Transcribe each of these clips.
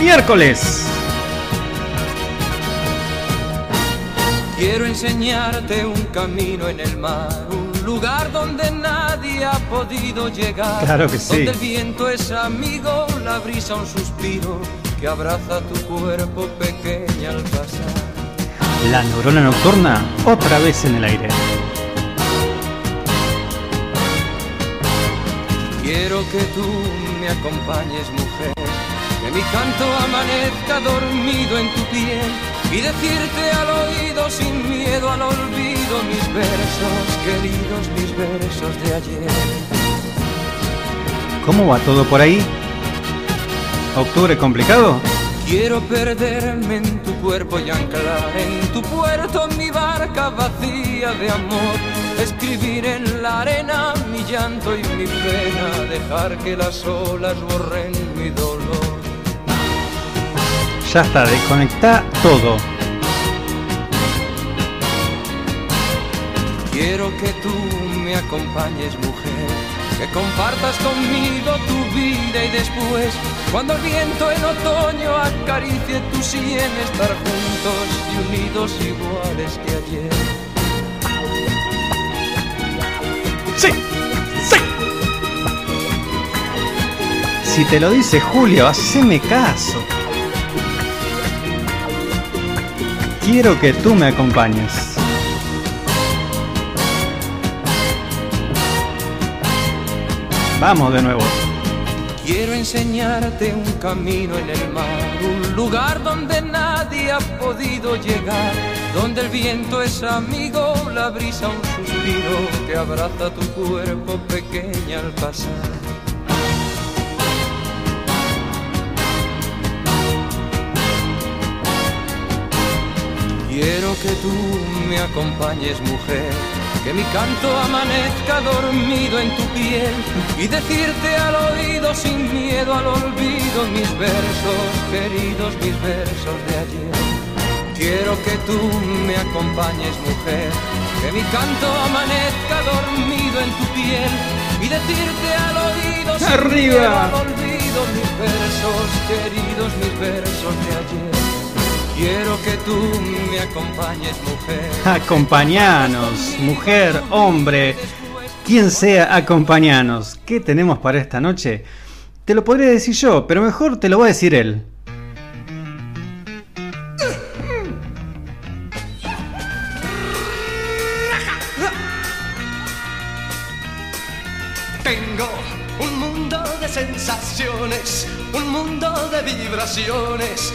Miércoles. Quiero enseñarte un camino en el mar, un lugar donde nadie ha podido llegar. Claro que sí. Donde el viento es amigo, la brisa un suspiro que abraza tu cuerpo pequeña al pasar. La neurona nocturna otra vez en el aire. Quiero que tú me acompañes, mujer, que mi canto amanezca dormido en tu piel y decirte al oído sin miedo al olvido mis versos, queridos mis versos de ayer. ¿Cómo va todo por ahí? ¿Octubre complicado? Quiero perderme en tu cuerpo y anclar en tu puerto mi barca vacía de amor. Escribir en la arena mi llanto y mi pena, dejar que las olas borren mi dolor. Ya está, desconecta todo. Quiero que tú me acompañes, mujer, que compartas conmigo tu vida y después, cuando el viento en otoño acaricie tu sien, estar juntos y unidos iguales que ayer. ¡Sí! ¡Sí! Si te lo dice Julio, haceme caso. Quiero que tú me acompañes. Vamos de nuevo. Quiero enseñarte un camino en el mar, un lugar donde nadie ha podido llegar, donde el viento es amigo, la brisa un suspiro que abraza tu cuerpo pequeña al pasar. Quiero que tú me acompañes, mujer, que mi canto amanezca dormido en tu piel y decirte al oído sin miedo al olvido mis versos, queridos mis versos de ayer. Quiero que tú me acompañes, mujer, que mi canto amanezca dormido en tu piel y decirte al oído sin Arriba. miedo al olvido mis versos, queridos mis versos de ayer. Quiero que tú me acompañes, mujer. Acompañanos, mujer, hombre, quien sea, acompañanos. ¿Qué tenemos para esta noche? Te lo podría decir yo, pero mejor te lo va a decir él. Tengo un mundo de sensaciones, un mundo de vibraciones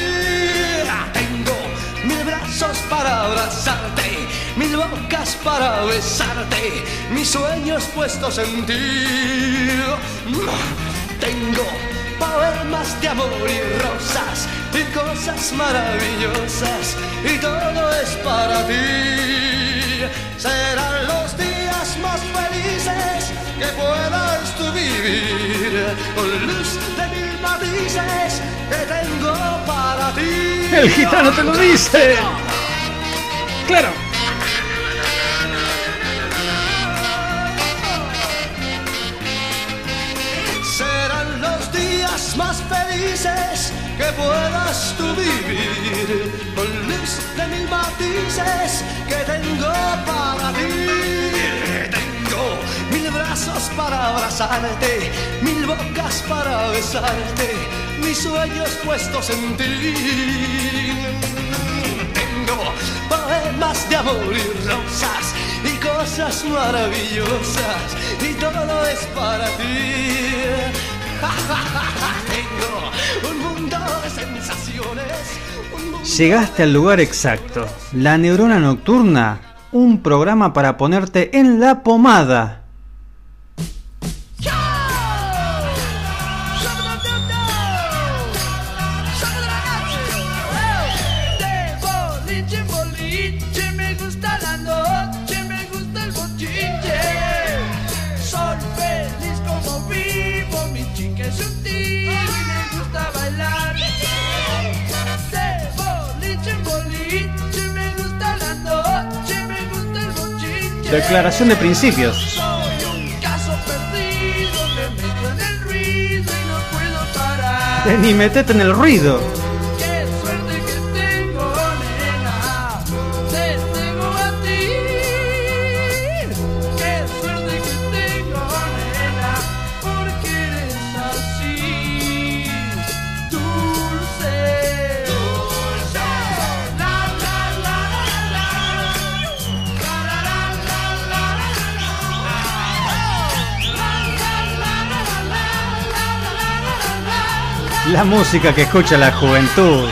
Para abrazarte, mil bocas para besarte, mis sueños puestos en ti. Tengo poemas de amor y rosas y cosas maravillosas y todo es para ti. Serán los días más felices que puedas tú vivir con luz de dices que tengo para ti. El gitano te lo dice. Claro. Serán los días más felices que puedas tú vivir con luz de mil matices que tengo para ti. Para abrazarte, mil bocas para besarte, mis sueños puestos en ti. Tengo poemas de amor y rosas y cosas maravillosas y todo es para ti. Tengo un mundo de sensaciones. Llegaste al lugar exacto. La neurona nocturna, un programa para ponerte en la pomada. Puedo parar. Eh, Ni metete en el ruido. La. Música que escucha la juventud.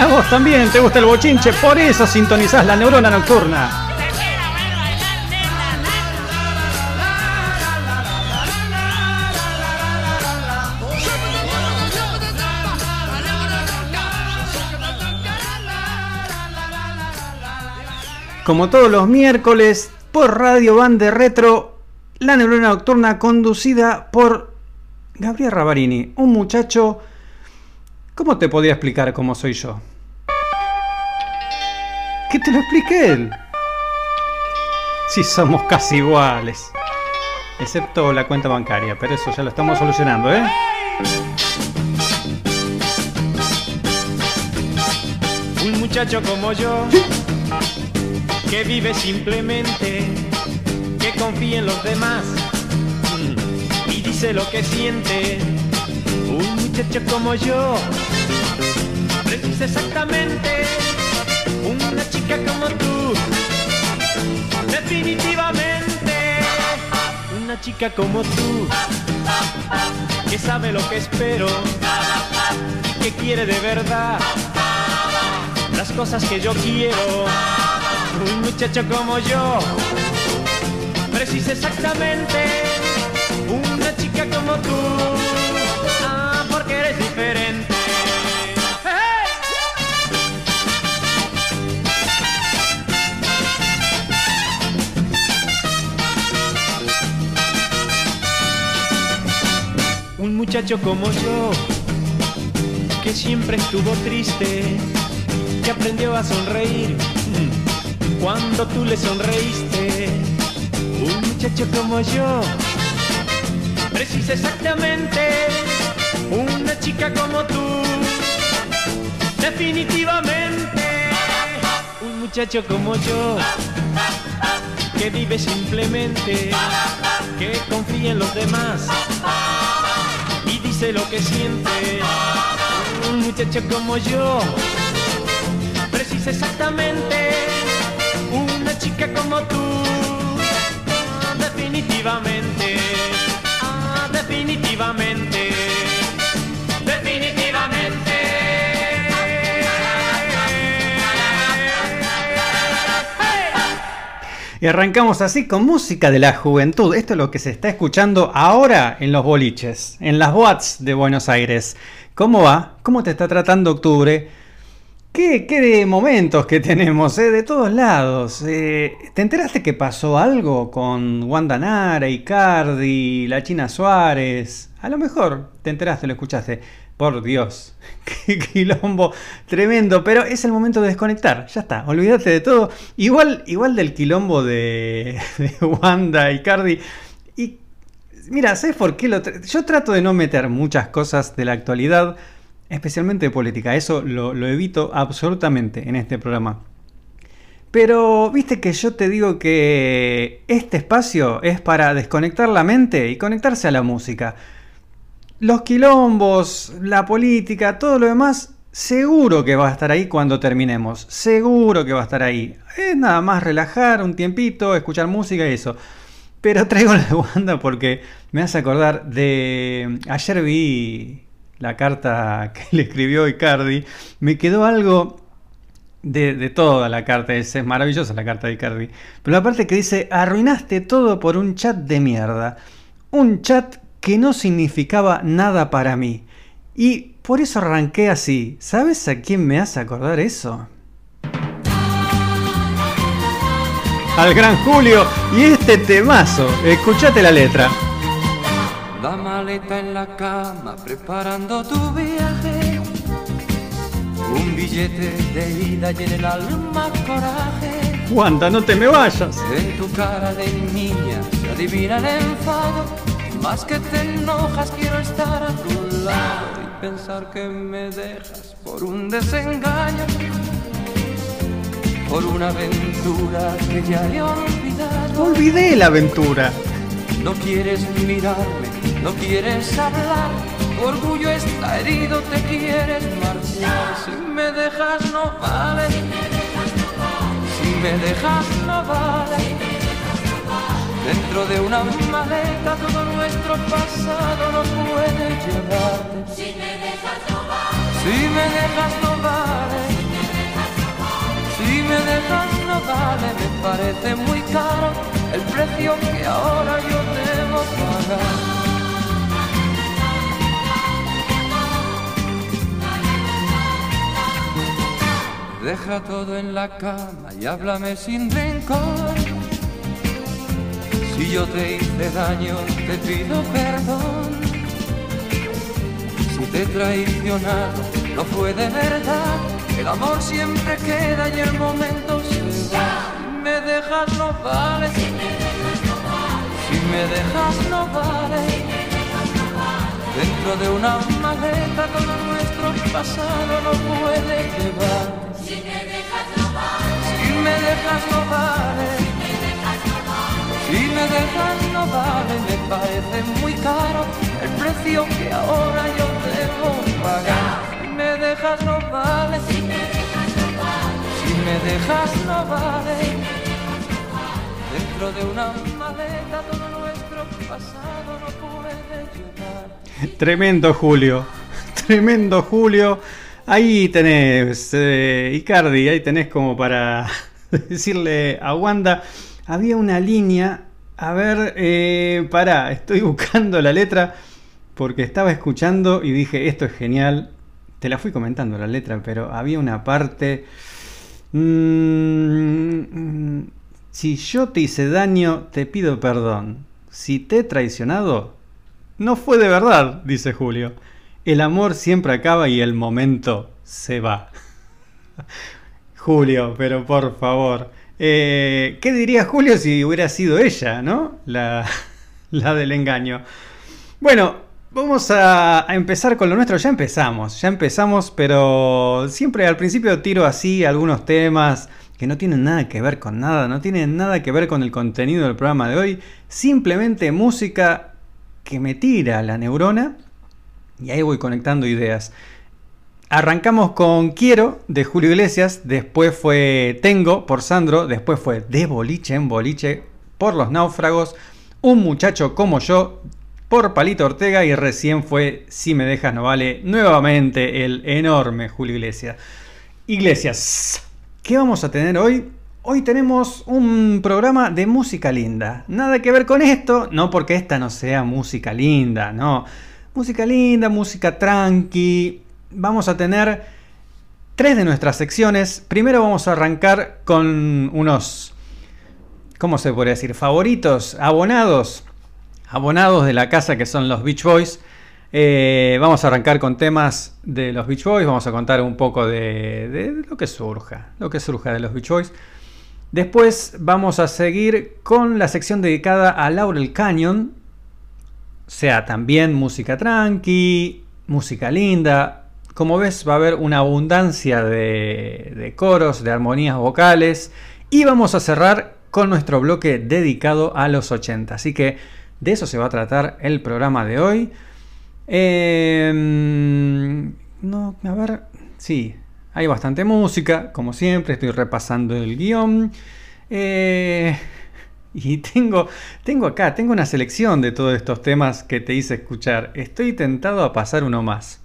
A vos también te gusta el bochinche, por eso sintonizás la neurona nocturna. Como todos los miércoles, por Radio Bande Retro, la neurona nocturna conducida por Gabriel Ravarini, un muchacho... ¿Cómo te podría explicar cómo soy yo? Que te lo explique él. Si somos casi iguales. Excepto la cuenta bancaria, pero eso ya lo estamos solucionando, ¿eh? Un muchacho como yo, que vive simplemente, que confía en los demás y dice lo que siente. Un muchacho como yo, precisa exactamente chica como tú. Definitivamente, una chica como tú, que sabe lo que espero y que quiere de verdad las cosas que yo quiero. Un muchacho como yo precisa exactamente una chica como tú. Ah, porque eres muchacho como yo, que siempre estuvo triste, que aprendió a sonreír cuando tú le sonreíste. Un muchacho como yo, precisa exactamente Una chica como tú, definitivamente. Un muchacho como yo, que vive simplemente, que confía en los demás dice lo que siente. Un muchacho como yo, precisa exactamente. Una chica como tú. Ah, definitivamente. Definitivamente. Y arrancamos así con música de la juventud. Esto es lo que se está escuchando ahora en los boliches, en las boats de Buenos Aires. ¿Cómo va? ¿Cómo te está tratando octubre? ¿Qué, qué de momentos que tenemos, eh? de todos lados? Eh, ¿Te enteraste que pasó algo con Wanda Nara, Icardi, la China Suárez? A lo mejor te enteraste, lo escuchaste. Por Dios, qué quilombo tremendo, pero es el momento de desconectar, ya está, olvídate de todo. Igual, igual del quilombo de, Wanda, Icardi. Y mira, ¿sabes por qué? Lo Yo trato de no meter muchas cosas de la actualidad, especialmente de política, eso lo evito absolutamente en este programa. Pero viste que yo te digo que este espacio es para desconectar la mente y conectarse a la música. Los quilombos, la política, todo lo demás, seguro que va a estar ahí cuando terminemos. Seguro que va a estar ahí. Es nada más relajar un tiempito, escuchar música y eso. Pero traigo la de Wanda porque me hace acordar de... Ayer vi la carta que le escribió Icardi. Me quedó algo de, toda la carta. Es maravillosa la carta de Icardi. Pero la parte que dice, arruinaste todo por un chat de mierda. Un chat que no significaba nada para mí. Y por eso arranqué así. ¿Sabes a quién me hace acordar eso? Al gran Julio y este temazo. Escuchate la letra. La maleta en la cama preparando tu viaje. Un billete de ida y en el alma coraje. Wanda, no te me vayas. En tu cara de niña se adivina el enfado. Más que te enojas, quiero estar a tu lado y pensar que me dejas por un desengaño. Por una aventura que ya he olvidado. Olvidé la aventura. No quieres mirarme, no quieres hablar. Tu orgullo está herido, te quieres marchar. Si me dejas, no vale. Si me dejas, no vale. Dentro de una maleta todo nuestro pasado no puede llevarte. Si me dejas, no vale. Si me dejas, no vale. Si me dejas, no vale. Me parece muy caro el precio que ahora yo debo pagar. Deja todo en la cama y háblame sin rencor. Si yo te hice daño, te pido perdón. Si te he no fue de verdad. El amor siempre queda y el momento se va. Si me dejas, no vale. Si me dejas, no vale. Dentro de una maleta todo nuestro pasado no puede llevar. Si me dejas, no vale. Si me dejas, no vale. Si me dejas no vale, me parece muy caro el precio que ahora yo debo pagar. Si me dejas no vale, si me dejas no vale, si me dejas no vale. Dentro de una maleta todo nuestro pasado no puede llevar. Tremendo Julio. Tremendo Julio. Ahí tenés, eh, Icardi, ahí tenés como para decirle a Wanda. Había una línea. A ver, eh, pará, estoy buscando la letra porque estaba escuchando y dije, esto es genial. Te la fui comentando la letra, pero había una parte... Mm, si yo te hice daño, te pido perdón. Si te he traicionado, no fue de verdad, dice Julio. El amor siempre acaba y el momento se va. Julio, pero por favor. Eh, ¿Qué diría Julio si hubiera sido ella, no? La, la del engaño. Bueno, Vamos a, a empezar con lo nuestro. Ya empezamos, ya empezamos, pero siempre al principio tiro así algunos temas que no tienen nada que ver con nada, no tienen nada que ver con el contenido del programa de hoy. Simplemente música que me tira la neurona y ahí voy conectando ideas. Arrancamos con Quiero de Julio Iglesias, después fue Tengo por Sandro, después fue De Boliche en Boliche por Los Náufragos, Un Muchacho como yo por Palito Ortega y recién fue Si me dejas no vale nuevamente el enorme Julio Iglesias. Iglesias, ¿qué vamos a tener hoy? Hoy tenemos un programa de música linda. Nada que ver con esto, no porque esta no sea música linda, no. Música linda, música tranqui. Vamos a tener tres de nuestras secciones. Primero vamos a arrancar con unos, ¿cómo se podría decir? Favoritos, abonados abonados de la casa que son los Beach Boys. Eh, vamos a arrancar con temas de los Beach Boys, vamos a contar un poco de, lo que surja, lo que surja de los Beach Boys. Después vamos a seguir con la sección dedicada a Laurel Canyon, sea, también música tranqui, música linda. Como ves va a haber una abundancia de, coros, de armonías vocales y vamos a cerrar con nuestro bloque dedicado a los 80. Así que de eso se va a tratar el programa de hoy. Eh, no, a ver, sí, hay bastante música, como siempre, estoy repasando el guion. Eh, y tengo, tengo acá, tengo una selección de todos estos temas que te hice escuchar. Estoy tentado a pasar uno más.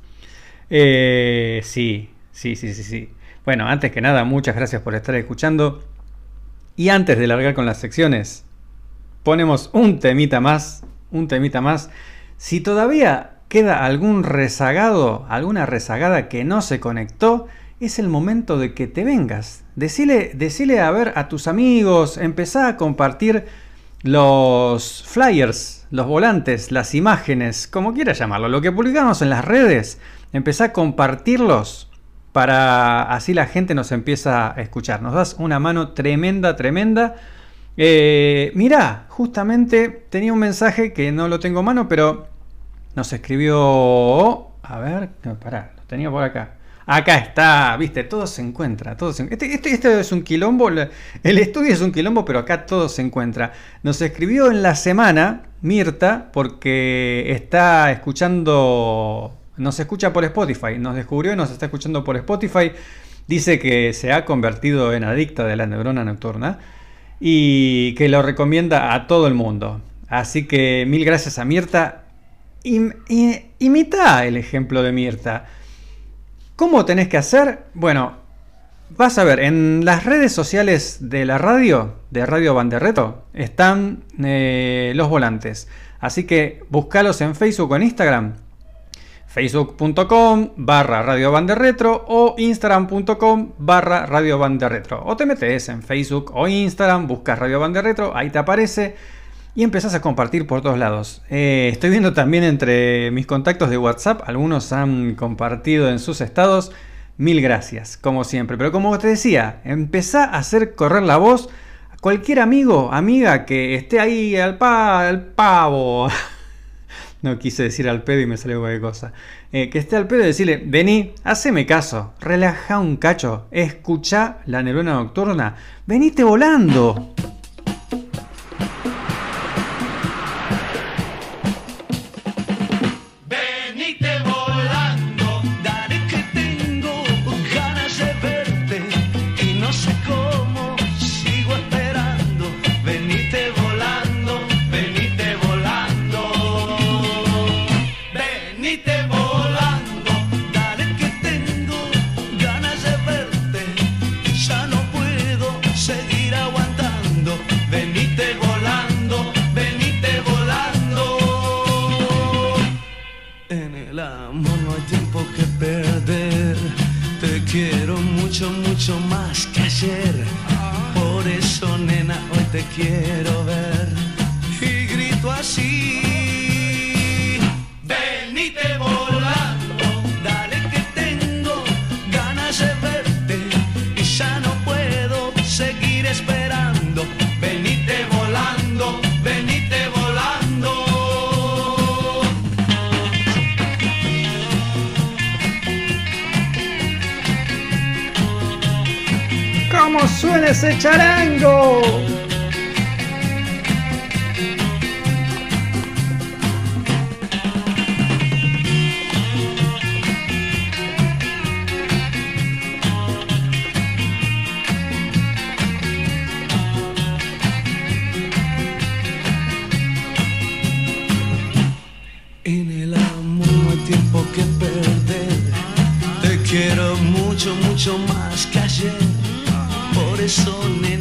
Eh, sí, sí, sí, sí, sí. Bueno, antes que nada, muchas gracias por estar escuchando. Y antes de largar con las secciones, ponemos un temita más, un temita más. Si todavía queda algún rezagado, alguna rezagada que no se conectó, es el momento de que te vengas. Decile, decile a ver a tus amigos, empezá a compartir los flyers, los volantes, las imágenes, como quieras llamarlo, lo que publicamos en las redes, empezá a compartirlos para así la gente nos empieza a escuchar. Nos das una mano tremenda, tremenda eh, mirá, justamente tenía un mensaje que no lo tengo a mano, pero nos escribió. A ver, pará, lo tenía por acá. Acá está, viste, todo se encuentra. Todo este, este, este, es un quilombo, el estudio es un quilombo, pero acá todo se encuentra. Nos escribió en la semana Mirta, porque está escuchando, nos escucha por Spotify, nos descubrió y nos está escuchando por Spotify. Dice que se ha convertido en adicta de la neurona nocturna y que lo recomienda a todo el mundo. Así que mil gracias a Mirta. imita el ejemplo de Mirta. ¿Cómo tenés que hacer? Bueno, vas a ver, en las redes sociales de la radio, de Radio Banderreto, están eh, los volantes. Así que buscalos en Facebook o en Instagram facebook.com barra Radio Retro o instagram.com barra Radio Retro. O te metes en Facebook o Instagram, buscas Radio Retro, ahí te aparece y empezás a compartir por todos lados. Eh, estoy viendo también entre mis contactos de WhatsApp, algunos han compartido en sus estados. Mil gracias, como siempre. Pero como te decía, empezá a hacer correr la voz. Cualquier amigo, amiga que esté ahí al, pa al pavo, no quise decir al pedo y me salió cualquier cosa. Eh, que esté al pedo y decirle, vení, haceme caso, relaja un cacho, escucha la neurona nocturna, venite volando. mucho más que ayer. Por eso, nena, hoy te quiero ver. Suena ese charango. En el pezones.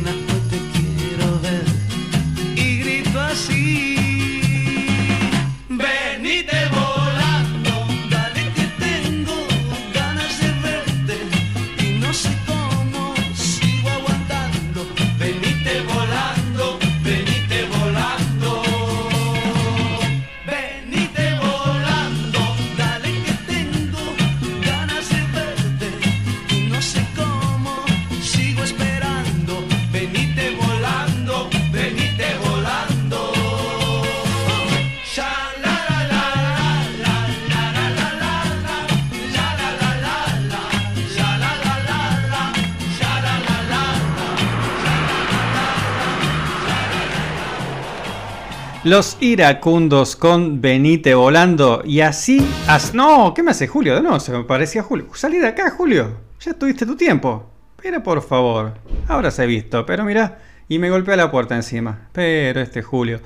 Iracundos con Benite volando y así... as- no, ¿qué me hace Julio? No, se me parecía Julio. Salí de acá, Julio. Ya tuviste tu tiempo. Pero por favor. Ahora se ha visto, pero mira. Y me golpea la puerta encima. Pero este Julio.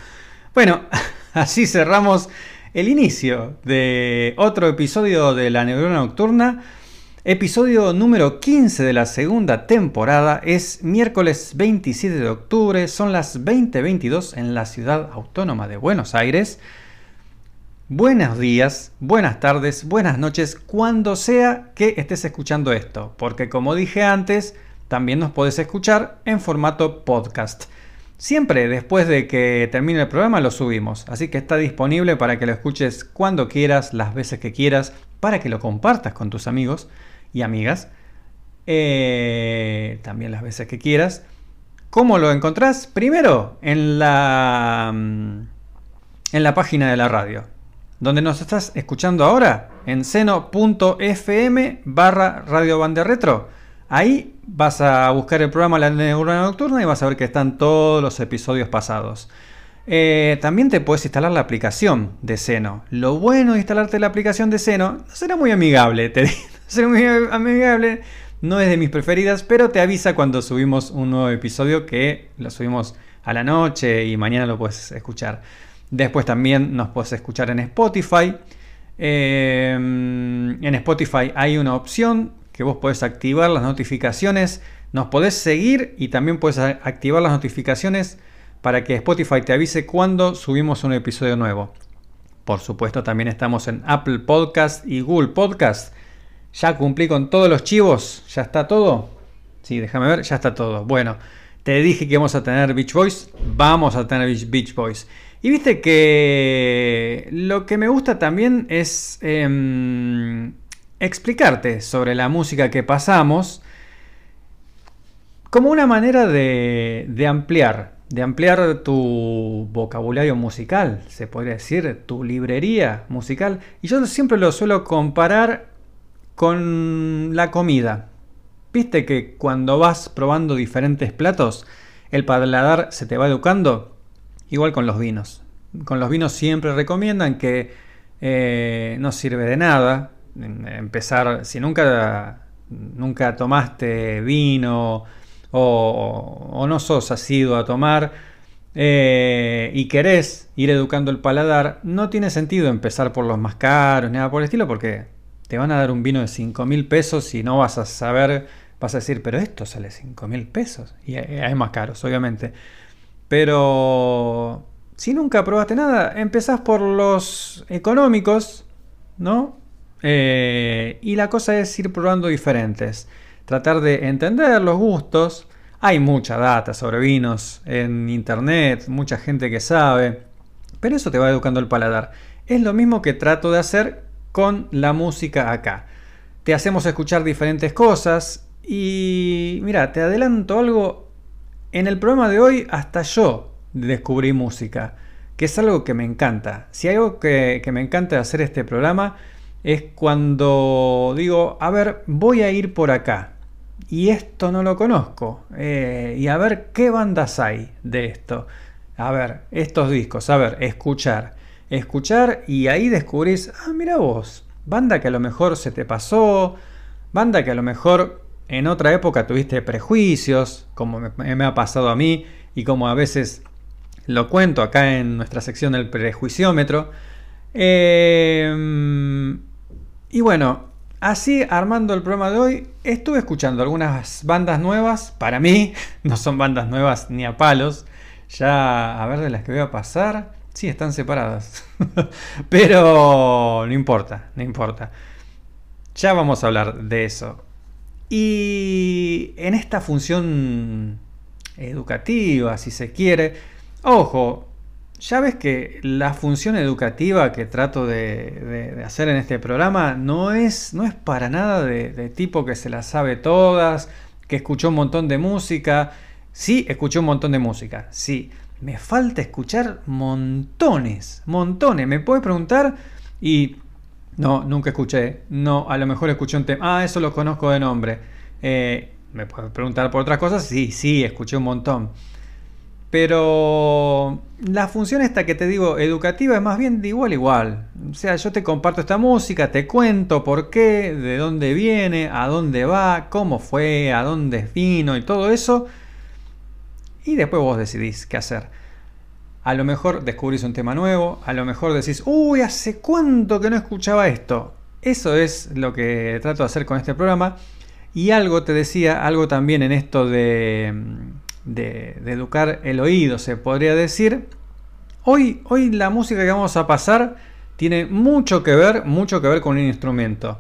Bueno, así cerramos el inicio de otro episodio de La Neurona Nocturna. Episodio número 15 de la segunda temporada es miércoles 27 de octubre, son las 20:22 en la ciudad autónoma de Buenos Aires. Buenos días, buenas tardes, buenas noches, cuando sea que estés escuchando esto, porque como dije antes, también nos podés escuchar en formato podcast. Siempre después de que termine el programa lo subimos, así que está disponible para que lo escuches cuando quieras, las veces que quieras, para que lo compartas con tus amigos y amigas, eh, también las veces que quieras. ¿Cómo lo encontrás? Primero en la, mm, en la página de la radio, donde nos estás escuchando ahora, en seno.fm barra Radio Retro. Ahí vas a buscar el programa La Neurona Nocturna y vas a ver que están todos los episodios pasados. Eh, también te puedes instalar la aplicación de Seno. Lo bueno de instalarte la aplicación de Seno no será muy amigable, te será muy amigable, no es de mis preferidas, pero te avisa cuando subimos un nuevo episodio que lo subimos a la noche y mañana lo puedes escuchar. Después también nos puedes escuchar en Spotify. Eh, en Spotify hay una opción que vos podés activar las notificaciones, nos podés seguir y también puedes a- activar las notificaciones para que Spotify te avise cuando subimos un episodio nuevo. Por supuesto, también estamos en Apple Podcast y Google Podcast. Ya cumplí con todos los chivos, ya está todo. Sí, déjame ver, ya está todo. Bueno, te dije que vamos a tener Beach Boys, vamos a tener Beach- Boys. Y viste que lo que me gusta también es em, explicarte sobre la música que pasamos como una manera de, de ampliar, de ampliar tu vocabulario musical, se podría decir, tu librería musical. Y yo siempre lo suelo comparar con la comida. Viste que cuando vas probando diferentes platos, el paladar se te va educando. Igual con los vinos. Con los vinos siempre recomiendan que eh, no sirve de nada em- empezar, si nunca, nunca tomaste vino o, no sos asiduo a tomar eh, y querés ir educando el paladar, no tiene sentido empezar por los más caros, nada por el estilo, porque te van a dar un vino de 5 mil pesos y no vas a saber, vas a decir, pero esto sale 5 mil pesos. Y hay hay más caros, obviamente. Pero si nunca probaste nada, empezás por los económicos, ¿no? Eh, y la cosa es ir probando diferentes. Tratar de entender los gustos. Hay mucha data sobre vinos en internet, mucha gente que sabe. Pero eso te va educando el paladar. Es lo mismo que trato de hacer con la música acá. Te hacemos escuchar diferentes cosas y mira, te adelanto algo. En el programa de hoy hasta yo descubrí música, que es algo que me encanta. Si hay algo que, me encanta de hacer este programa es cuando digo, a ver, voy a ir por acá. y esto no lo conozco. Eh, y a ver qué bandas hay de esto. A ver, estos discos, a ver, escuchar. Escuchar y ahí descubrís, ah, mira vos, banda que a lo mejor se te pasó, banda que a lo mejor en otra época tuviste prejuicios, como me, ha pasado a mí y como a veces lo cuento acá en nuestra sección del prejuiciómetro. Eh, y bueno, así armando el programa de hoy, estuve escuchando algunas bandas nuevas. Para mí, no son bandas nuevas ni a palos. Ya, a ver de las que voy a pasar. Sí, están separadas. Pero no importa, no importa. Ya vamos a hablar de eso. Y en esta función educativa, si se quiere, ojo, ya ves que la función educativa que trato de, hacer en este programa no es, no es para nada de, tipo que se las sabe todas, que escuchó un montón de música. Sí, escuché un montón de música, sí. Me falta escuchar montones, montones. Me puedes preguntar y... No, nunca escuché. No, a lo mejor escuché un tema. Ah, eso lo conozco de nombre. Eh, me puedes preguntar por otras cosas. Sí, sí, escuché un montón. Pero la función esta que te digo educativa es más bien de igual igual. O sea, yo te comparto esta música, te cuento por qué, de dónde viene, a dónde va, cómo fue, a dónde vino y todo eso. Y después vos decidís qué hacer. A lo mejor descubrís un tema nuevo, a lo mejor decís, uy, hace cuánto que no escuchaba esto. Eso es lo que trato de hacer con este programa. Y algo te decía, algo también en esto de de, educar el oído, se podría decir. Hoy, hoy la música que vamos a pasar tiene mucho que ver, mucho que ver con un instrumento.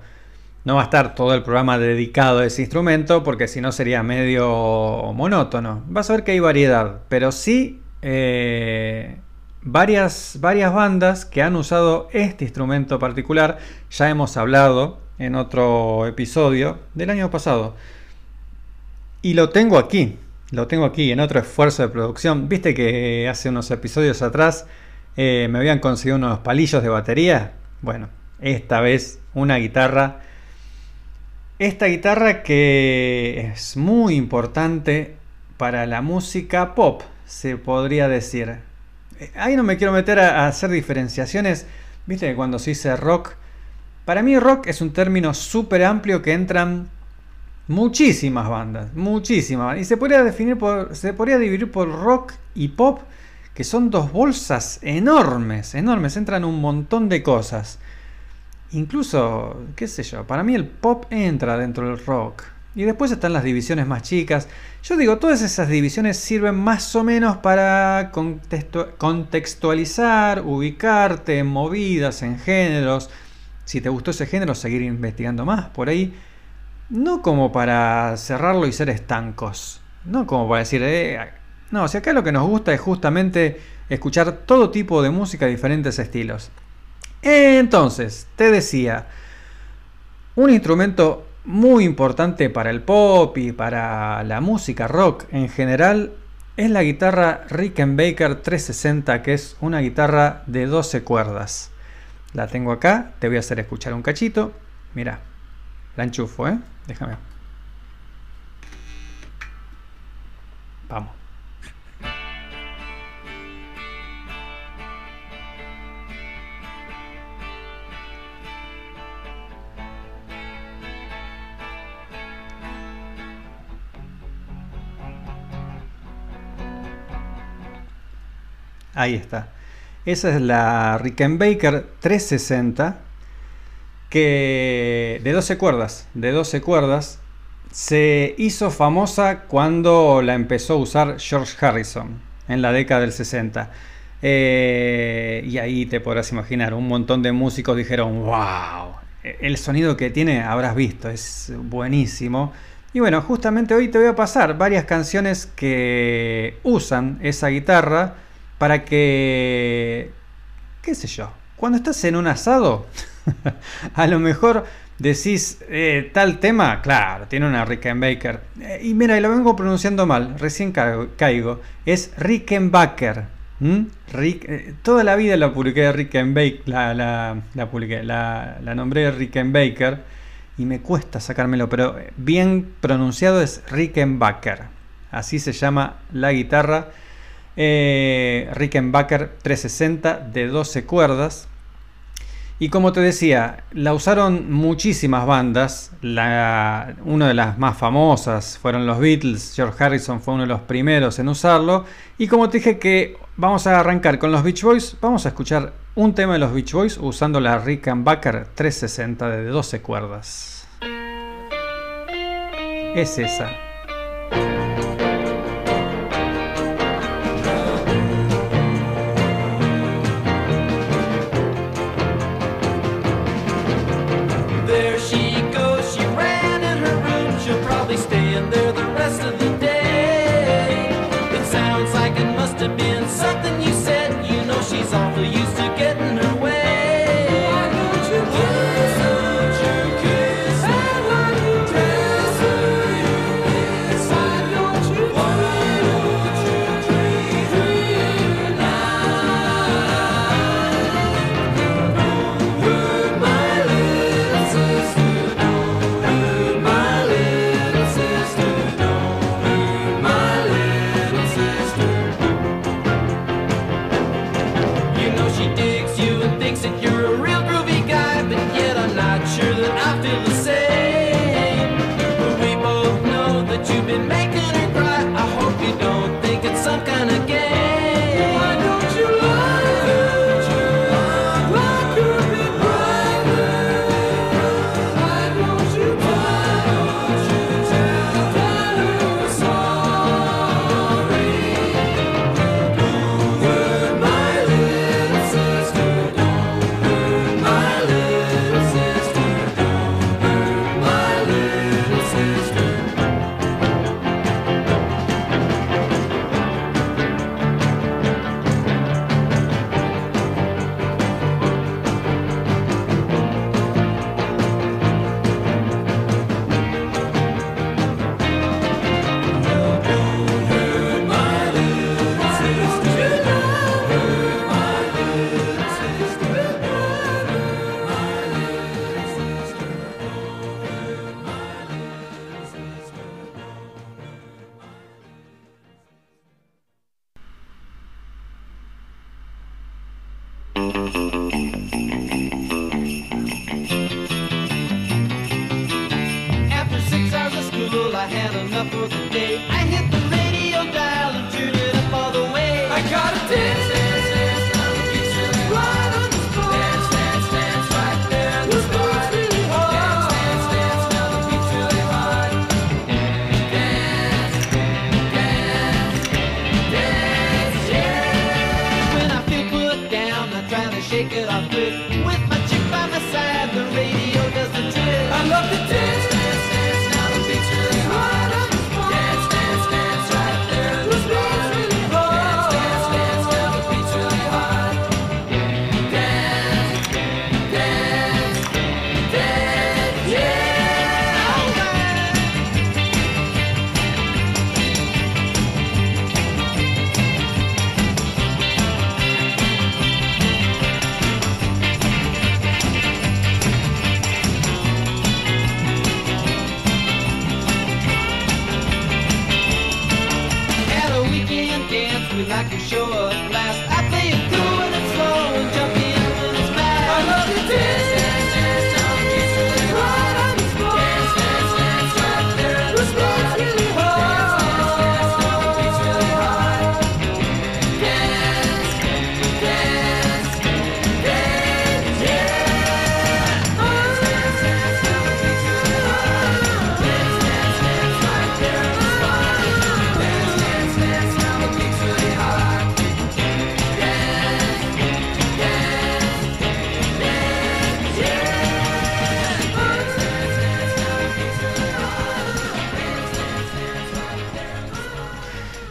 No va a estar todo el programa dedicado a ese instrumento porque si no sería medio monótono. Vas a ver que hay variedad, pero sí eh, varias, varias bandas que han usado este instrumento particular. Ya hemos hablado en otro episodio del año pasado. Y lo tengo aquí. Lo tengo aquí en otro esfuerzo de producción. Viste que hace unos episodios atrás eh, me habían conseguido unos palillos de batería. Bueno, esta vez una guitarra. Esta guitarra que es muy importante para la música pop, se podría decir. Eh, ahí no me quiero meter a, hacer diferenciaciones. Viste que cuando se dice rock, para mí rock es un término súper amplio que entran Muchísimas bandas, muchísimas. Y se podría definir por, se podría dividir por rock y pop, que son dos bolsas enormes, enormes, entran un montón de cosas. Incluso, qué sé yo, para mí el pop entra dentro del rock. Y después están las divisiones más chicas. Yo digo, todas esas divisiones sirven más o menos para contextualizar, ubicarte en movidas, en géneros. Si te gustó ese género, seguir investigando más por ahí no como para cerrarlo y ser estancos, no como para decir, eh, no, sea, acá lo que nos gusta es justamente escuchar todo tipo de música de diferentes estilos. Entonces, te decía, un instrumento muy importante para el pop y para la música rock en general es la guitarra Rickenbacker 360, que es una guitarra de 12 cuerdas. La tengo acá, te voy a hacer escuchar un cachito. Mira, la enchufo, ¿eh? Déjame. Vamos. Ahí está. Esa es la Rickenbacker 360 que de 12 cuerdas, de 12 cuerdas, se hizo famosa cuando la empezó a usar George Harrison en la década del 60. Eh, y ahí te podrás imaginar, un montón de músicos dijeron, wow, el sonido que tiene habrás visto, es buenísimo. Y bueno, justamente hoy te voy a pasar varias canciones que usan esa guitarra para que, qué sé yo, cuando estás en un asado, a lo mejor decís eh, tal tema, claro, tiene una Rickenbacker. Eh, y mira, y lo vengo pronunciando mal, recién caigo, es Rickenbacker. Eh, toda la vida la publiqué Rickenbacker, la, la, publiqué, la, la nombré Rickenbacker y me cuesta sacármelo, pero bien pronunciado es Rickenbacker. Así se llama la guitarra eh, Rickenbacker 360 de 12 cuerdas. Y como te decía, la usaron muchísimas bandas. Una de las más famosas fueron los Beatles. George Harrison fue uno de los primeros en usarlo. Y como te dije que vamos a arrancar con los Beach Boys, vamos a escuchar un tema de los Beach Boys usando la Rickenbacker 360 de 12 cuerdas. Es esa.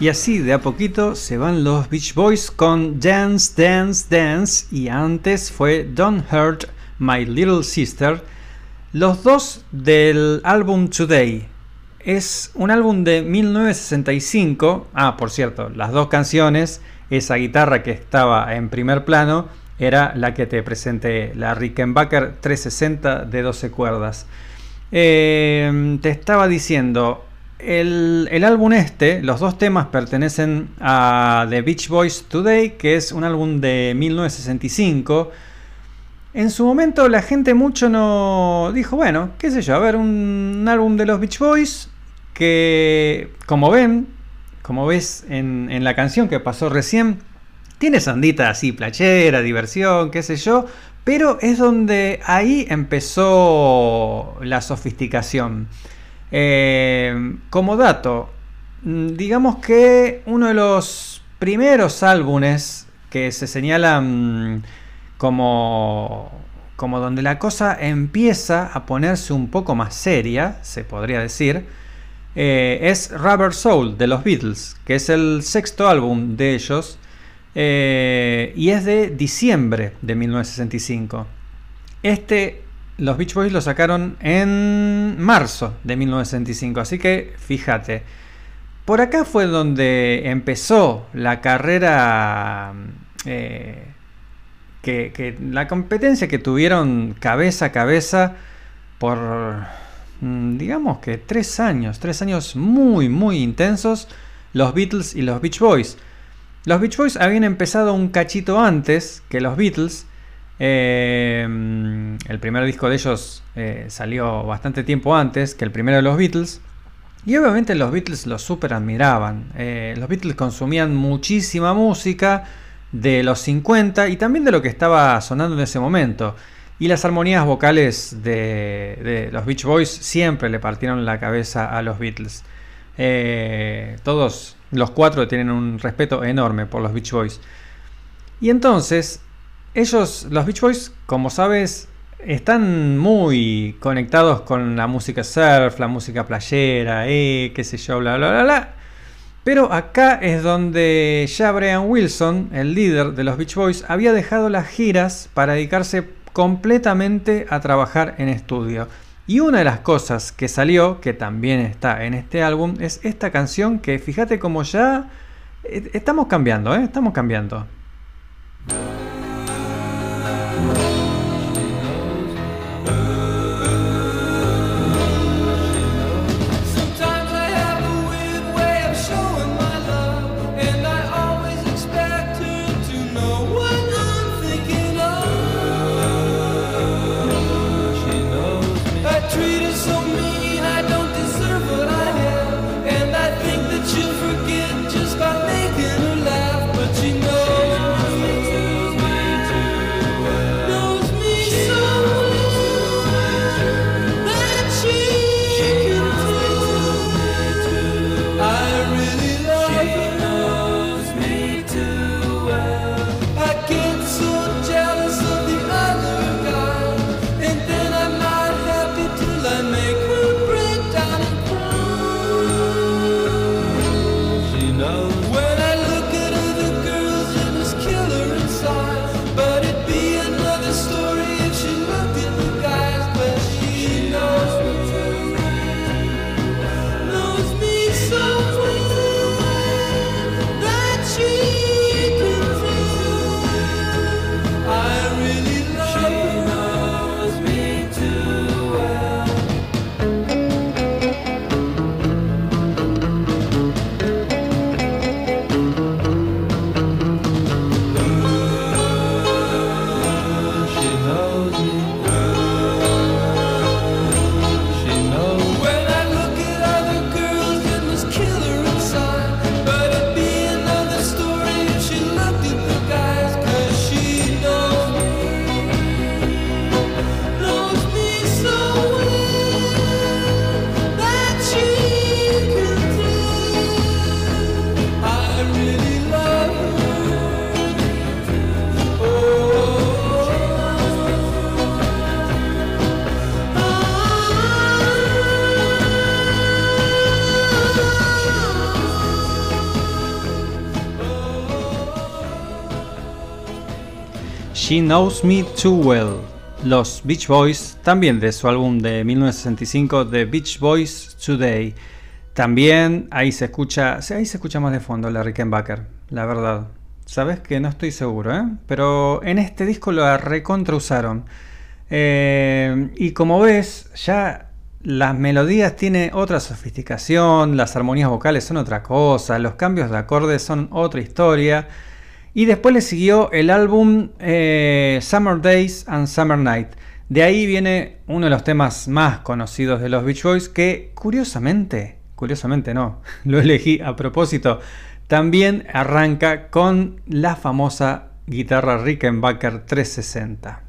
Y así de a poquito se van los Beach Boys con Dance, Dance, Dance y antes fue Don't Hurt My Little Sister, los dos del álbum Today. Es un álbum de 1965, ah, por cierto, las dos canciones, esa guitarra que estaba en primer plano, era la que te presenté, la Rickenbacker 360 de 12 cuerdas. Eh, te estaba diciendo, el, álbum este, los dos temas pertenecen a The Beach Boys Today, que es un álbum de 1965. En su momento la gente mucho no dijo, bueno, qué sé yo, a ver, un, álbum de los Beach Boys que, como ven, como ves en, en la canción que pasó recién, tiene sandita así, plachera, diversión, qué sé yo, pero es donde ahí empezó la sofisticación. Eh, como dato, mm, digamos que uno de los primeros álbumes que se señalan como, como donde la cosa empieza a ponerse un poco más seria, se podría decir, eh, es Rubber Soul de los Beatles, que es el sexto álbum de ellos eh, y es de diciembre de 1965. Este, los Beach Boys lo sacaron en marzo de 1965, así que fíjate. Por acá fue donde empezó la carrera, eh, que, la competencia que tuvieron cabeza a cabeza por, mm, digamos que tres años, tres años muy, muy intensos, los Beatles y los Beach Boys. Los Beach Boys habían empezado un cachito antes que los Beatles. Eh, el primer disco de ellos eh, salió bastante tiempo antes que el primero de los Beatles. Y obviamente los Beatles los super admiraban. Eh, los Beatles consumían muchísima música de los 50 y también de lo que estaba sonando en ese momento. Y las armonías vocales de, de los Beach Boys siempre le partieron la cabeza a los Beatles. todos los cuatro tienen un respeto enorme por los Beach Boys. Y entonces, ellos, los Beach Boys, como sabes, están muy conectados con la música surf, la música playera, eh, qué sé yo, bla, bla, bla, bla. Pero acá es donde ya Brian Wilson, el líder de los Beach Boys, había dejado las giras para dedicarse completamente a trabajar en estudio. Y una de las cosas que salió, que también está en este álbum, es esta canción que fíjate como ya eh, estamos cambiando, ¿eh? estamos cambiando. Thank you. She Knows Me Too Well. Los Beach Boys, también de su álbum de 1965, The Beach Boys Today. También ahí se escucha, ahí se escucha más de fondo la Rickenbacker, la verdad. Sabes que no estoy seguro, ¿eh? Pero en este disco lo recontra usaron. Eh, y como ves, ya las melodías tienen otra sofisticación, las armonías vocales son otra cosa, los cambios de acordes son otra historia. Y después le siguió el álbum eh, Summer Days and Summer Night. De ahí viene uno de los temas más conocidos de los Beach Boys que curiosamente, curiosamente no, lo elegí a propósito, también arranca con la famosa guitarra Rickenbacker 360.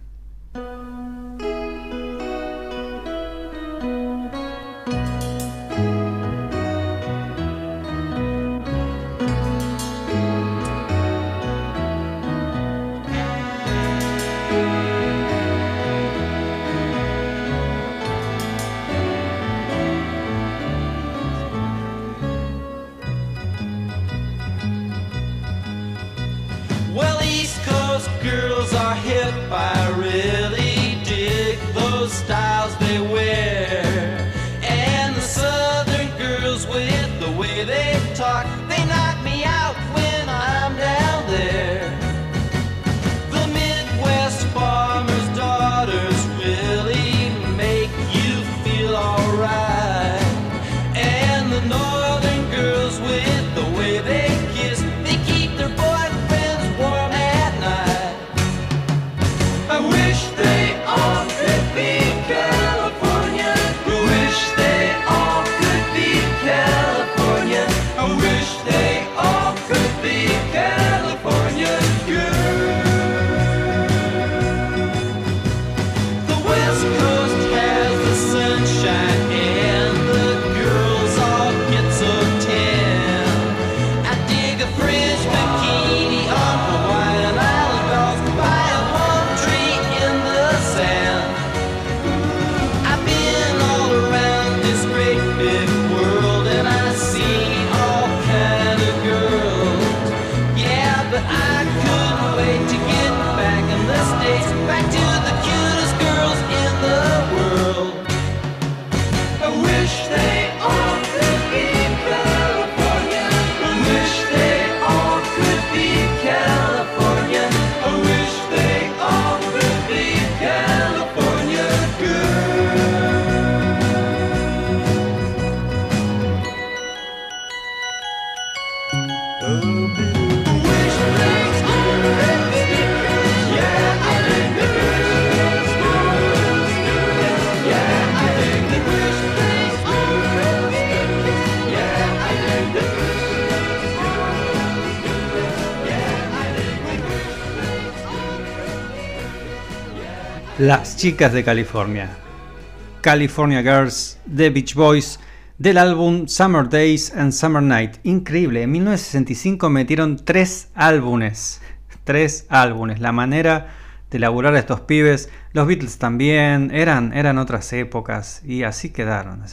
Chicas de California. California Girls, The Beach Boys, del álbum Summer Days and Summer Night. Increíble, en 1965 metieron tres álbumes. Tres álbumes. La manera de laburar a estos pibes. Los Beatles también. Eran, eran otras épocas. Y así quedaron.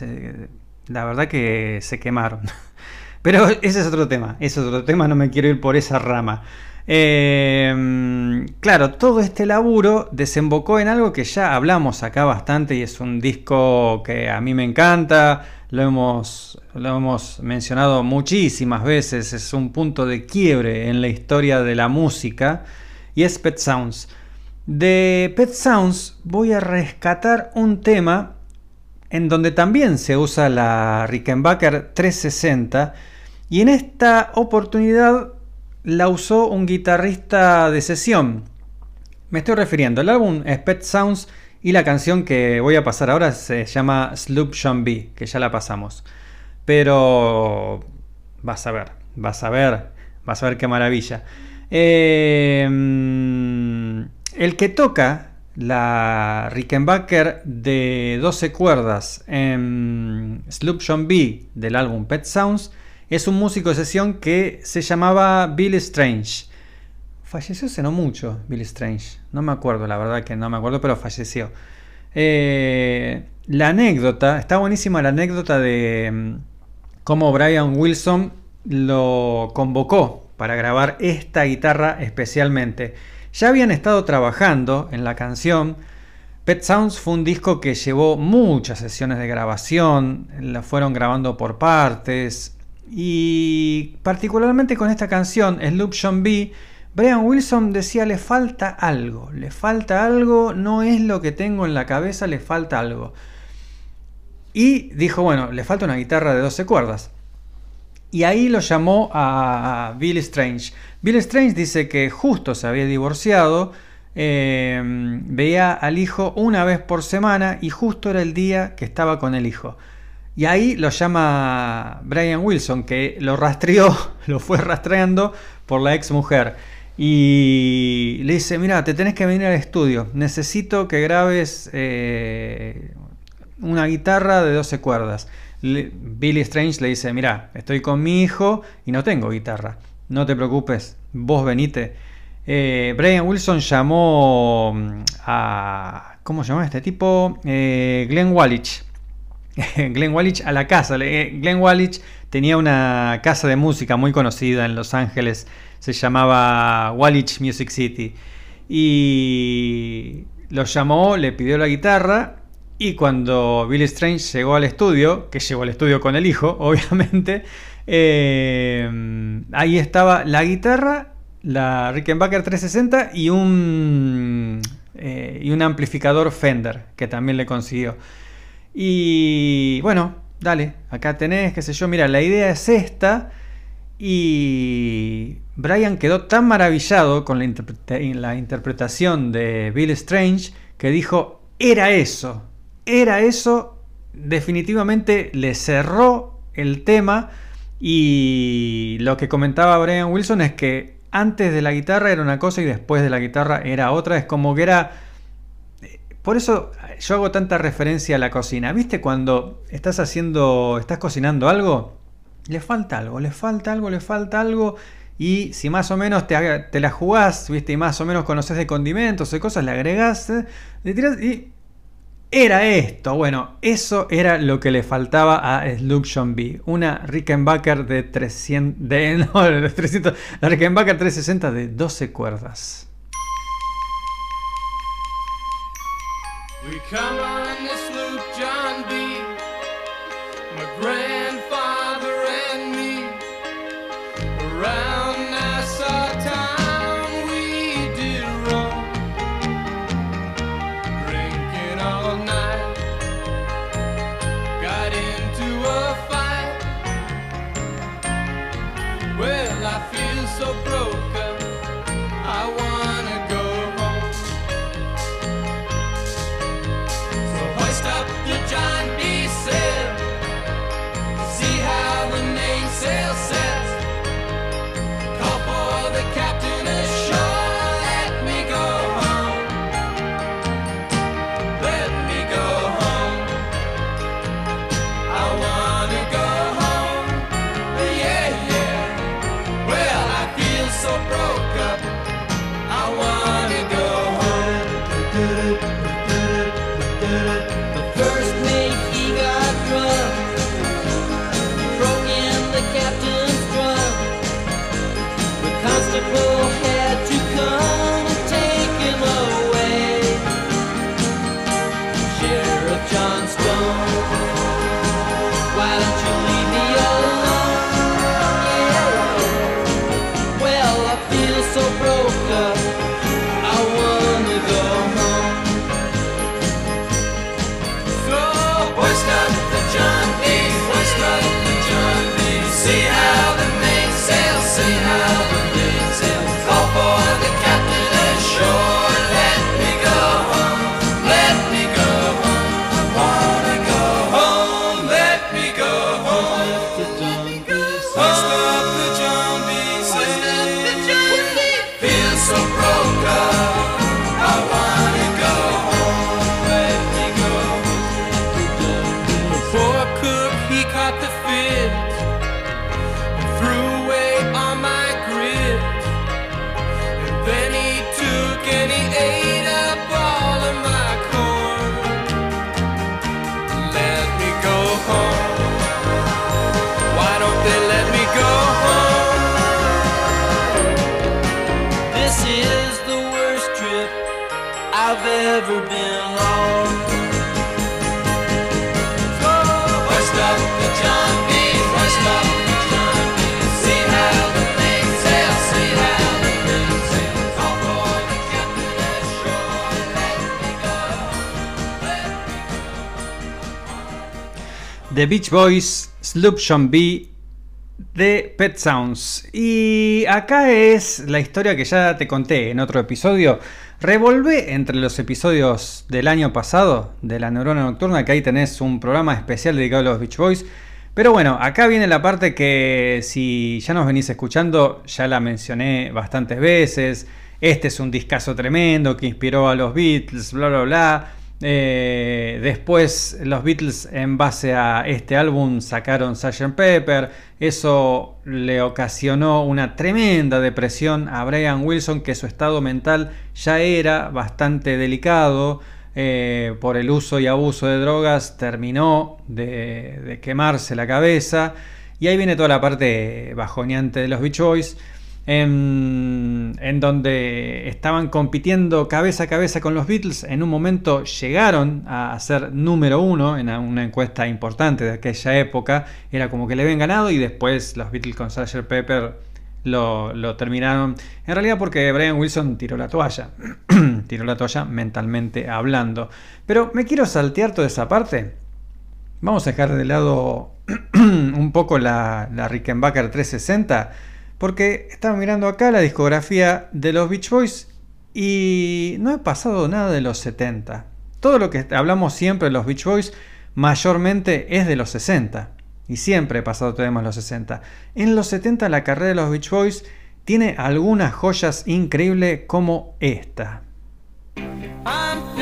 La verdad que se quemaron. Pero ese es otro tema. Ese es otro tema. No me quiero ir por esa rama. Eh, claro, todo este laburo desembocó en algo que ya hablamos acá bastante y es un disco que a mí me encanta, lo hemos, lo hemos mencionado muchísimas veces, es un punto de quiebre en la historia de la música y es Pet Sounds. De Pet Sounds voy a rescatar un tema en donde también se usa la Rickenbacker 360 y en esta oportunidad la usó un guitarrista de sesión. Me estoy refiriendo, el álbum Pet Sounds y la canción que voy a pasar ahora se llama Sloop B, que ya la pasamos. Pero vas a ver, vas a ver, vas a ver qué maravilla. Eh, el que toca la Rickenbacker de 12 cuerdas en Sloop B del álbum Pet Sounds es un músico de sesión que se llamaba Bill Strange. Falleció hace no mucho, Bill Strange. No me acuerdo, la verdad que no me acuerdo, pero falleció. Eh, la anécdota, está buenísima la anécdota de mm, cómo Brian Wilson lo convocó para grabar esta guitarra especialmente. Ya habían estado trabajando en la canción. Pet Sounds fue un disco que llevó muchas sesiones de grabación, la fueron grabando por partes, y particularmente con esta canción, John B, Brian Wilson decía le falta algo, le falta algo, no es lo que tengo en la cabeza, le falta algo. Y dijo, bueno, le falta una guitarra de 12 cuerdas. Y ahí lo llamó a Bill Strange. Bill Strange dice que justo se había divorciado, eh, veía al hijo una vez por semana y justo era el día que estaba con el hijo. Y ahí lo llama Brian Wilson, que lo rastreó, lo fue rastreando por la ex mujer. Y le dice, mira, te tenés que venir al estudio, necesito que grabes eh, una guitarra de 12 cuerdas. Billy Strange le dice, mira, estoy con mi hijo y no tengo guitarra, no te preocupes, vos venite. Eh, Brian Wilson llamó mm, a... ¿Cómo se llama este tipo? Eh, Glenn Wallich. Glenn Wallich a la casa. Eh, Glenn Wallich tenía una casa de música muy conocida en Los Ángeles. Se llamaba Wallich Music City. Y lo llamó, le pidió la guitarra. Y cuando Billy Strange llegó al estudio, que llegó al estudio con el hijo, obviamente, eh, ahí estaba la guitarra, la Rickenbacker 360 y un, eh, y un amplificador Fender, que también le consiguió. Y bueno, dale, acá tenés, qué sé yo, mira, la idea es esta. Y Brian quedó tan maravillado con la, la interpretación de Bill Strange que dijo, era eso, era eso, definitivamente le cerró el tema y lo que comentaba Brian Wilson es que antes de la guitarra era una cosa y después de la guitarra era otra, es como que era por eso yo hago tanta referencia a la cocina. ¿Viste cuando estás haciendo, estás cocinando algo? Le falta algo, le falta algo, le falta algo. Y si más o menos te, la jugás, ¿viste? Y más o menos conoces de condimentos, de cosas, le agregás, eh, le tirás y... Era esto, bueno, eso era lo que le faltaba a Slug John B. Una Rickenbacker de 300, de, no, de 300, la Rickenbacker 360 de 12 cuerdas. We come on this The Beach Boys, Sloop B de Pet Sounds. Y acá es la historia que ya te conté en otro episodio. Revolvé entre los episodios del año pasado de La Neurona Nocturna, que ahí tenés un programa especial dedicado a los Beach Boys. Pero bueno, acá viene la parte que si ya nos venís escuchando, ya la mencioné bastantes veces. Este es un discazo tremendo que inspiró a los Beatles, bla, bla, bla. Eh, después los Beatles en base a este álbum sacaron Sgt. Pepper. Eso le ocasionó una tremenda depresión a Brian Wilson que su estado mental ya era bastante delicado. eh, por el uso y abuso de drogas terminó de, de quemarse la cabeza. Y ahí viene toda la parte bajoneante de los Beach Boys en, en donde estaban compitiendo cabeza a cabeza con los Beatles. En un momento llegaron a ser número uno en una encuesta importante de aquella época. Era como que le habían ganado y después los Beatles con Sgt. Pepper lo, lo terminaron. En realidad porque Brian Wilson tiró la toalla. tiró la toalla mentalmente hablando. Pero me quiero saltear toda esa parte. Vamos a dejar de lado un poco la, la Rickenbacker 360 porque estaba mirando acá la discografía de los Beach Boys y no he pasado nada de los 70. Todo lo que hablamos siempre de los Beach Boys mayormente es de los 60. Y siempre he pasado temas los 60. En los 70 la carrera de los Beach Boys tiene algunas joyas increíbles como esta. I'm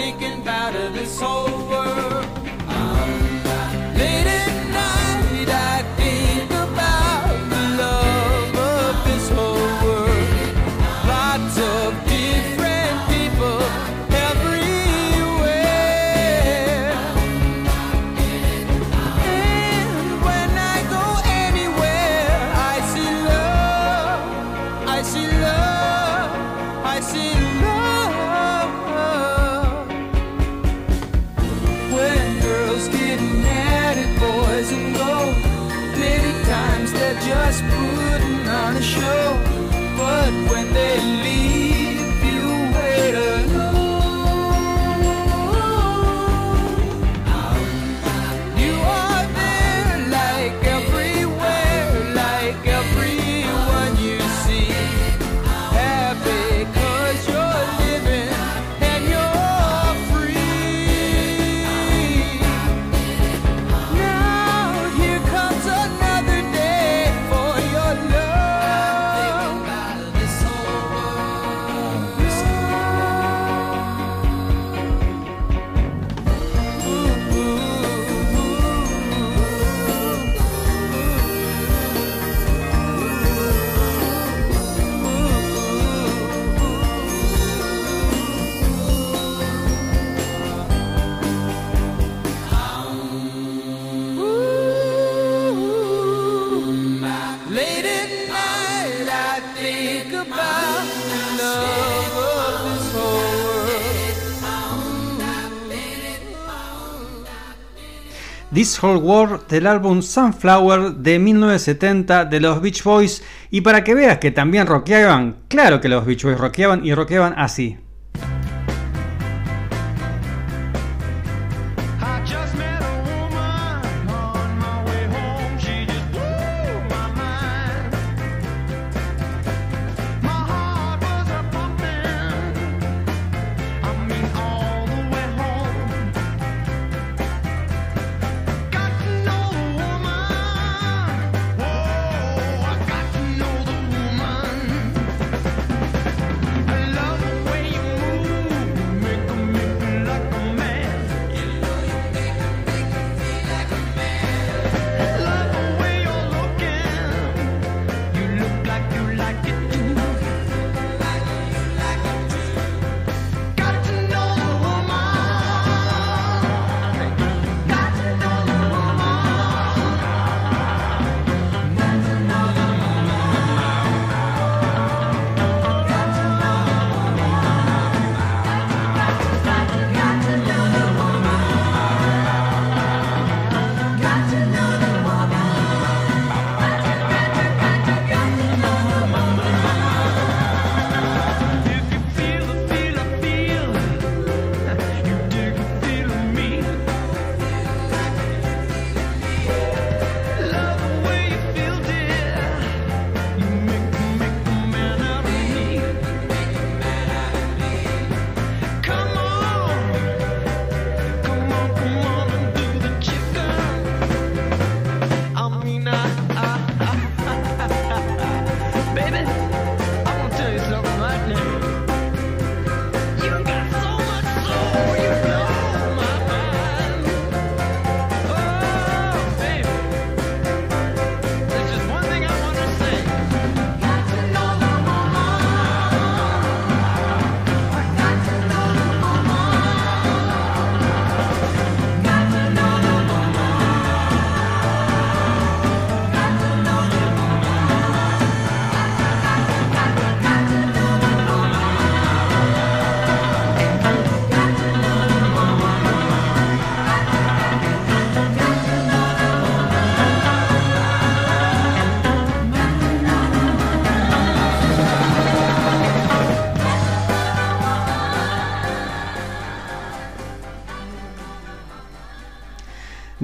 This Whole World del álbum Sunflower de 1970 de los Beach Boys. Y para que veas que también rockeaban, claro que los Beach Boys rockeaban y rockeaban así.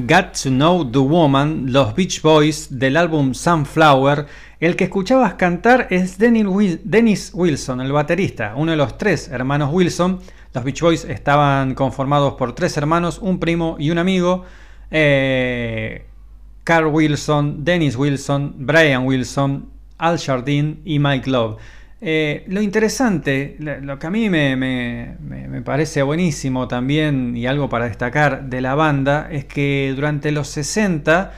Got to Know the Woman, los Beach Boys del álbum Sunflower. El que escuchabas cantar es Dennis Wil- Dennis Wilson, el baterista, uno de los tres hermanos Wilson. Los Beach Boys estaban conformados por tres hermanos, un primo y un amigo. Eh, Carl Wilson, Dennis Wilson, Brian Wilson, Al Jardine y Mike Love. Eh, lo interesante, lo que a mí me, parece buenísimo también y algo para destacar de la banda es que durante los 60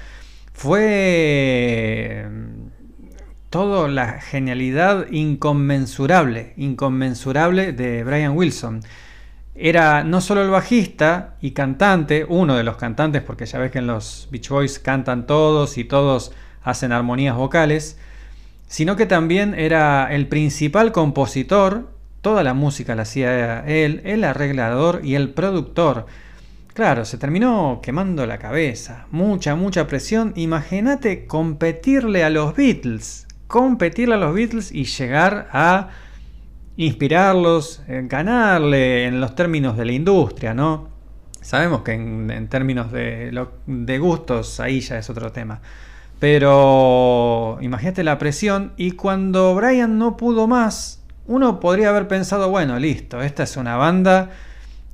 fue toda la genialidad inconmensurable, inconmensurable de Brian Wilson. Era no solo el bajista y cantante, uno de los cantantes, porque ya ves que en los Beach Boys cantan todos y todos hacen armonías vocales, sino que también era el principal compositor, toda la música la hacía él, el arreglador y el productor. Claro, se terminó quemando la cabeza, mucha, mucha presión. Imagínate competirle a los Beatles, competirle a los Beatles y llegar a inspirarlos, eh, ganarle en los términos de la industria, ¿no? Sabemos que en, términos de, de gustos ahí ya es otro tema. Pero imagínate la presión y cuando Brian no pudo más, uno podría haber pensado, bueno, listo, esta es una banda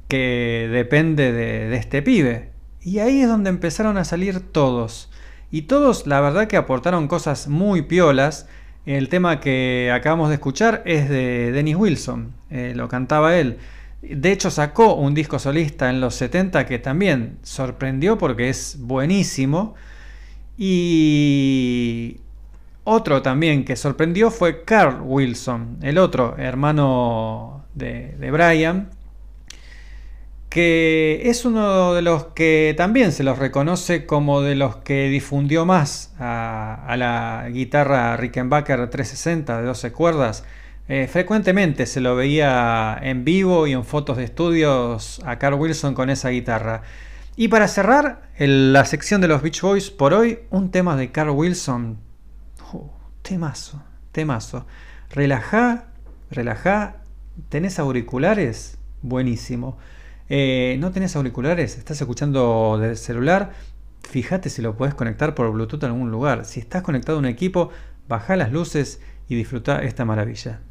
que depende de, este pibe. Y ahí es donde empezaron a salir todos. Y todos, la verdad, que aportaron cosas muy piolas. El tema que acabamos de escuchar es de Dennis Wilson, eh, lo cantaba él. De hecho, sacó un disco solista en los 70 que también sorprendió porque es buenísimo. Y otro también que sorprendió fue Carl Wilson, el otro hermano de, Brian, que es uno de los que también se los reconoce como de los que difundió más a, a la guitarra Rickenbacker 360 de 12 cuerdas. Eh, frecuentemente se lo veía en vivo y en fotos de estudios a Carl Wilson con esa guitarra. Y para cerrar la sección de los Beach Boys por hoy, un tema de Carl Wilson. Uh, temazo, temazo. Relajá, relajá. ¿Tenés auriculares? Buenísimo. Eh, ¿No tenés auriculares? ¿Estás escuchando del celular? Fíjate si lo puedes conectar por Bluetooth a algún lugar. Si estás conectado a un equipo, baja las luces y disfruta esta maravilla.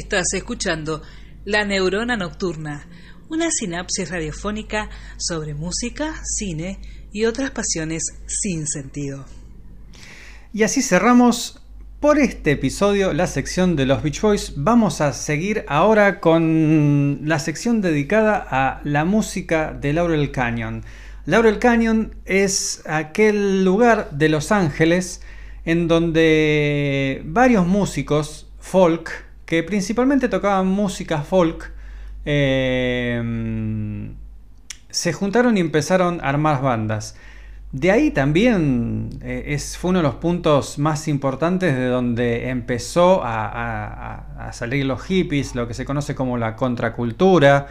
Estás escuchando La Neurona Nocturna, una sinapsis radiofónica sobre música, cine y otras pasiones sin sentido. Y así cerramos por este episodio la sección de los Beach Boys. Vamos a seguir ahora con la sección dedicada a la música de Laurel Canyon. Laurel Canyon es aquel lugar de Los Ángeles en donde varios músicos folk, que principalmente tocaban música folk, eh, se juntaron y empezaron a armar bandas. De ahí también eh, es, fue uno de los puntos más importantes de donde empezó a, salir los hippies, lo que se conoce como la contracultura.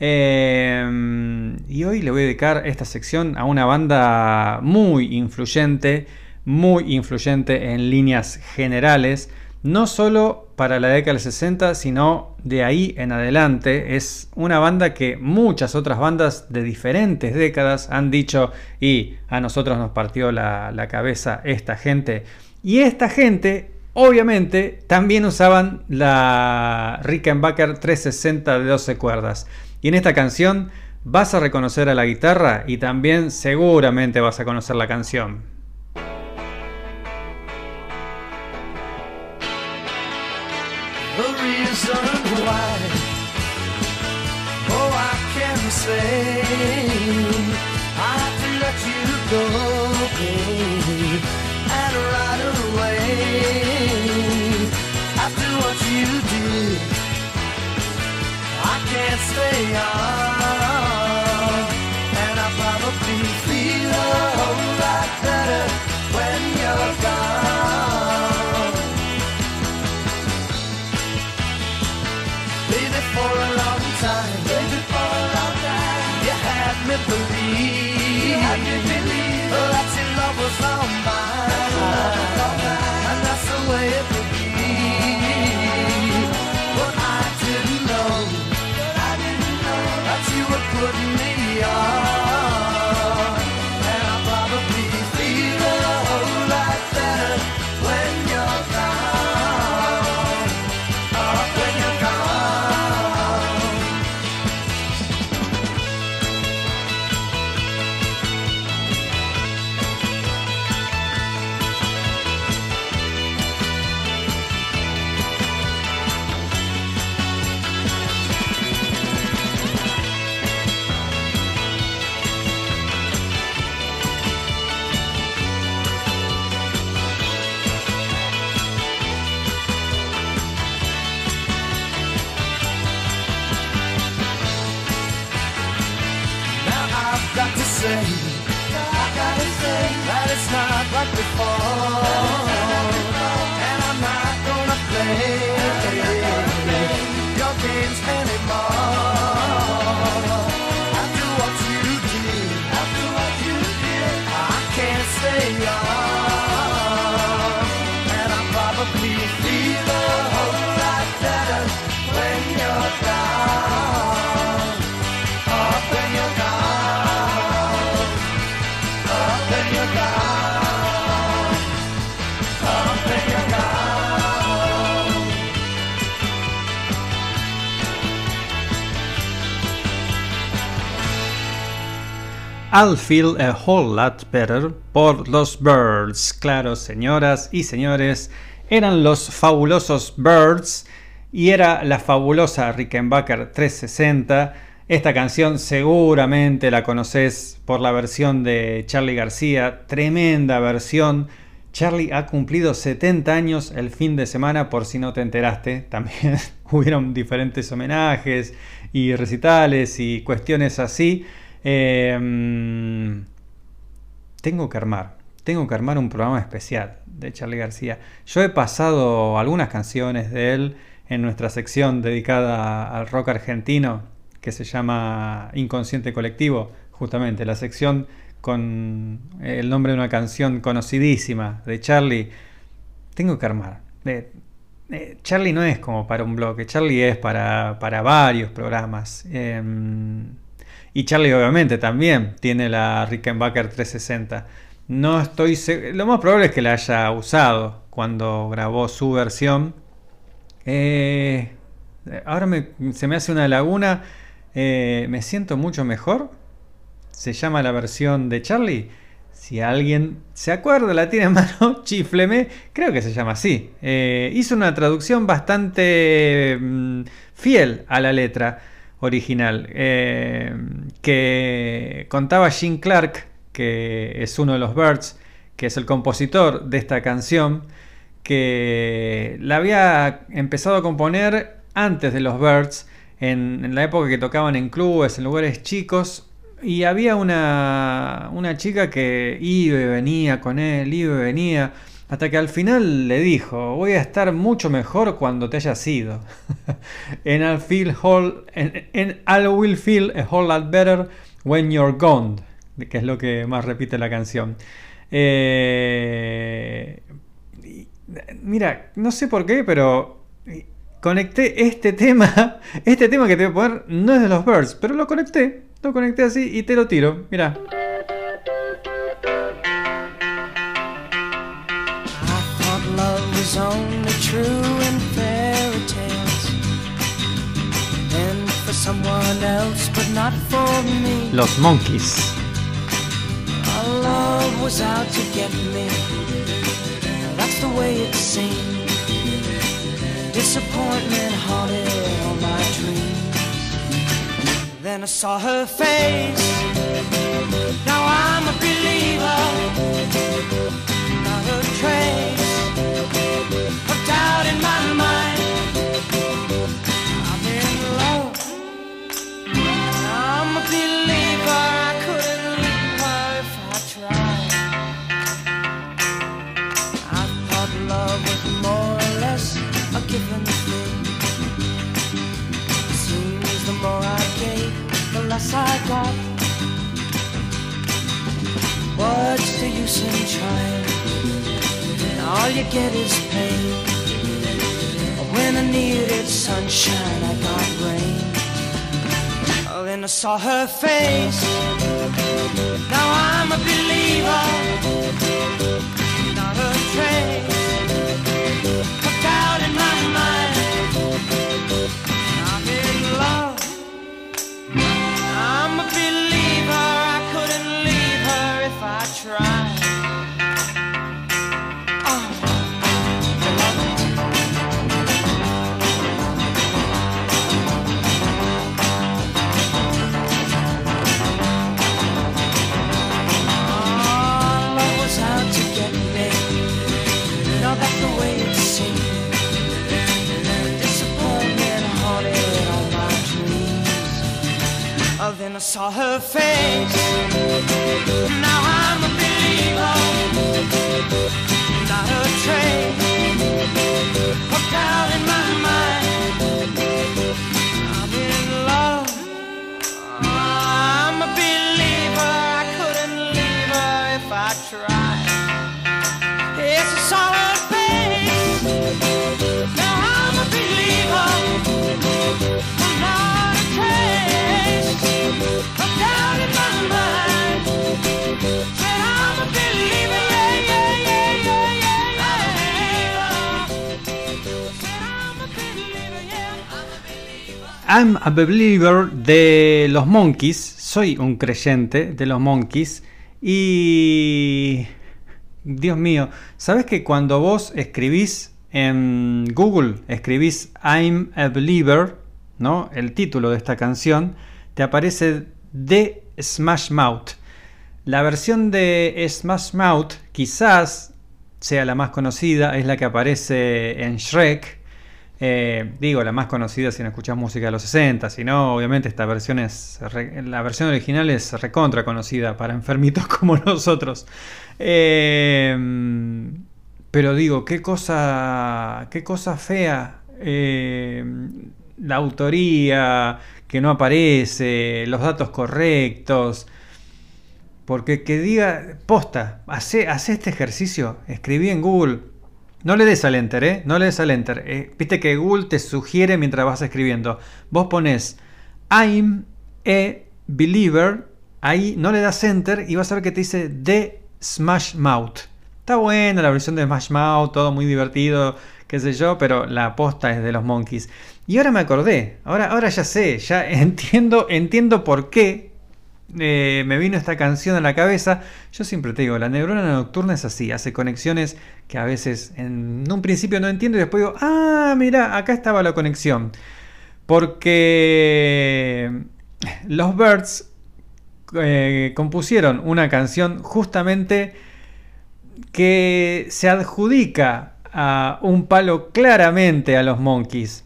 Eh, y hoy le voy a dedicar esta sección a una banda muy influyente, muy influyente en líneas generales, no solo para la década del 60, sino de ahí en adelante. Es una banda que muchas otras bandas de diferentes décadas han dicho y a nosotros nos partió la, la cabeza esta gente. Y esta gente, obviamente, también usaban la Rickenbacker 360 de 12 cuerdas. Y en esta canción vas a reconocer a la guitarra y también seguramente vas a conocer la canción. Say I have to let you go, I'll Feel a Whole Lot Better por los Birds. Claro, señoras y señores, eran los fabulosos Birds y era la fabulosa Rickenbacker 360. Esta canción seguramente la conoces por la versión de Charlie García, tremenda versión. Charlie ha cumplido 70 años el fin de semana, por si no te enteraste. También hubieron diferentes homenajes y recitales y cuestiones así. Eh, tengo que armar, tengo que armar un programa especial de Charlie García. Yo he pasado algunas canciones de él en nuestra sección dedicada al rock argentino que se llama Inconsciente Colectivo, justamente la sección con el nombre de una canción conocidísima de Charlie. Tengo que armar. Eh, eh, Charlie no es como para un bloque, Charlie es para, para varios programas. Eh, y Charlie obviamente también tiene la Rickenbacker 360. No estoy Lo más probable es que la haya usado cuando grabó su versión. Eh, ahora se me hace una laguna. Eh, me siento mucho mejor. Se llama la versión de Charlie. Si alguien se acuerda, la tiene en mano, chifleme. Creo que se llama así. Eh, hizo una traducción bastante mm, fiel a la letra original. eh, que contaba Gene Clark, que es uno de los Birds, que es el compositor de esta canción, que la había empezado a componer antes de los Birds, en, en la época que tocaban en clubes, en lugares chicos, y había una, una chica que iba y venía con él, iba y venía, hasta que al final le dijo, voy a estar mucho mejor cuando te hayas ido. and, I'll feel whole, I will feel a whole lot better when you're gone, que es lo que más repite la canción. Eh, mira, no sé por qué, pero conecté este tema, este tema que te voy a poner no es de los Birds, pero lo conecté, lo conecté así y te lo tiro. Mira. Was only true in fairy tales. And for someone else, but not for me. Los Monkeys. Our love was out to get me. That's the way it seemed. Disappointment haunted all my dreams. Then I saw her face. Now I'm a believer. Not a trace less a given thing. Seems the more I gave, the less I got. What's the use in trying? All you get is pain. When I needed sunshine, I got rain. Oh, then I saw her face. Now I'm a believer. Not a trace saw her face. I'm a believer. De los Monkeys soy un creyente de los Monkeys y... Dios mío, ¿sabes que cuando vos escribís en Google, escribís I'm a Believer, ¿no? El título de esta canción, te aparece de Smash Mouth. La versión de Smash Mouth quizás sea la más conocida, es la que aparece en Shrek. Eh, digo, la más conocida si no escuchás música de los 60, si no, obviamente esta versión es. la versión original es recontra conocida para enfermitos como nosotros. Eh, pero digo, qué cosa. qué cosa fea. eh, la autoría que no aparece, los datos correctos. Porque que diga, posta, hace, hace este ejercicio, escribí en Google. No le des al enter, ¿eh? No le des al enter. Eh, Viste que Google te sugiere mientras vas escribiendo. Vos pones I'm a believer, ahí no le das enter y vas a ver que te dice The Smash Mouth. Está buena la versión de Smash Mouth, todo muy divertido, qué sé yo, pero la posta es de los Monkeys. Y ahora me acordé, ahora, ahora ya sé, ya entiendo, entiendo por qué eh, me vino esta canción a la cabeza. Yo siempre te digo, la neurona nocturna es así, hace conexiones que a veces en un principio no entiendo y después digo, ah, mira, acá estaba la conexión. Porque los Birds eh, compusieron una canción justamente que se adjudica a un palo claramente a los Monkeys.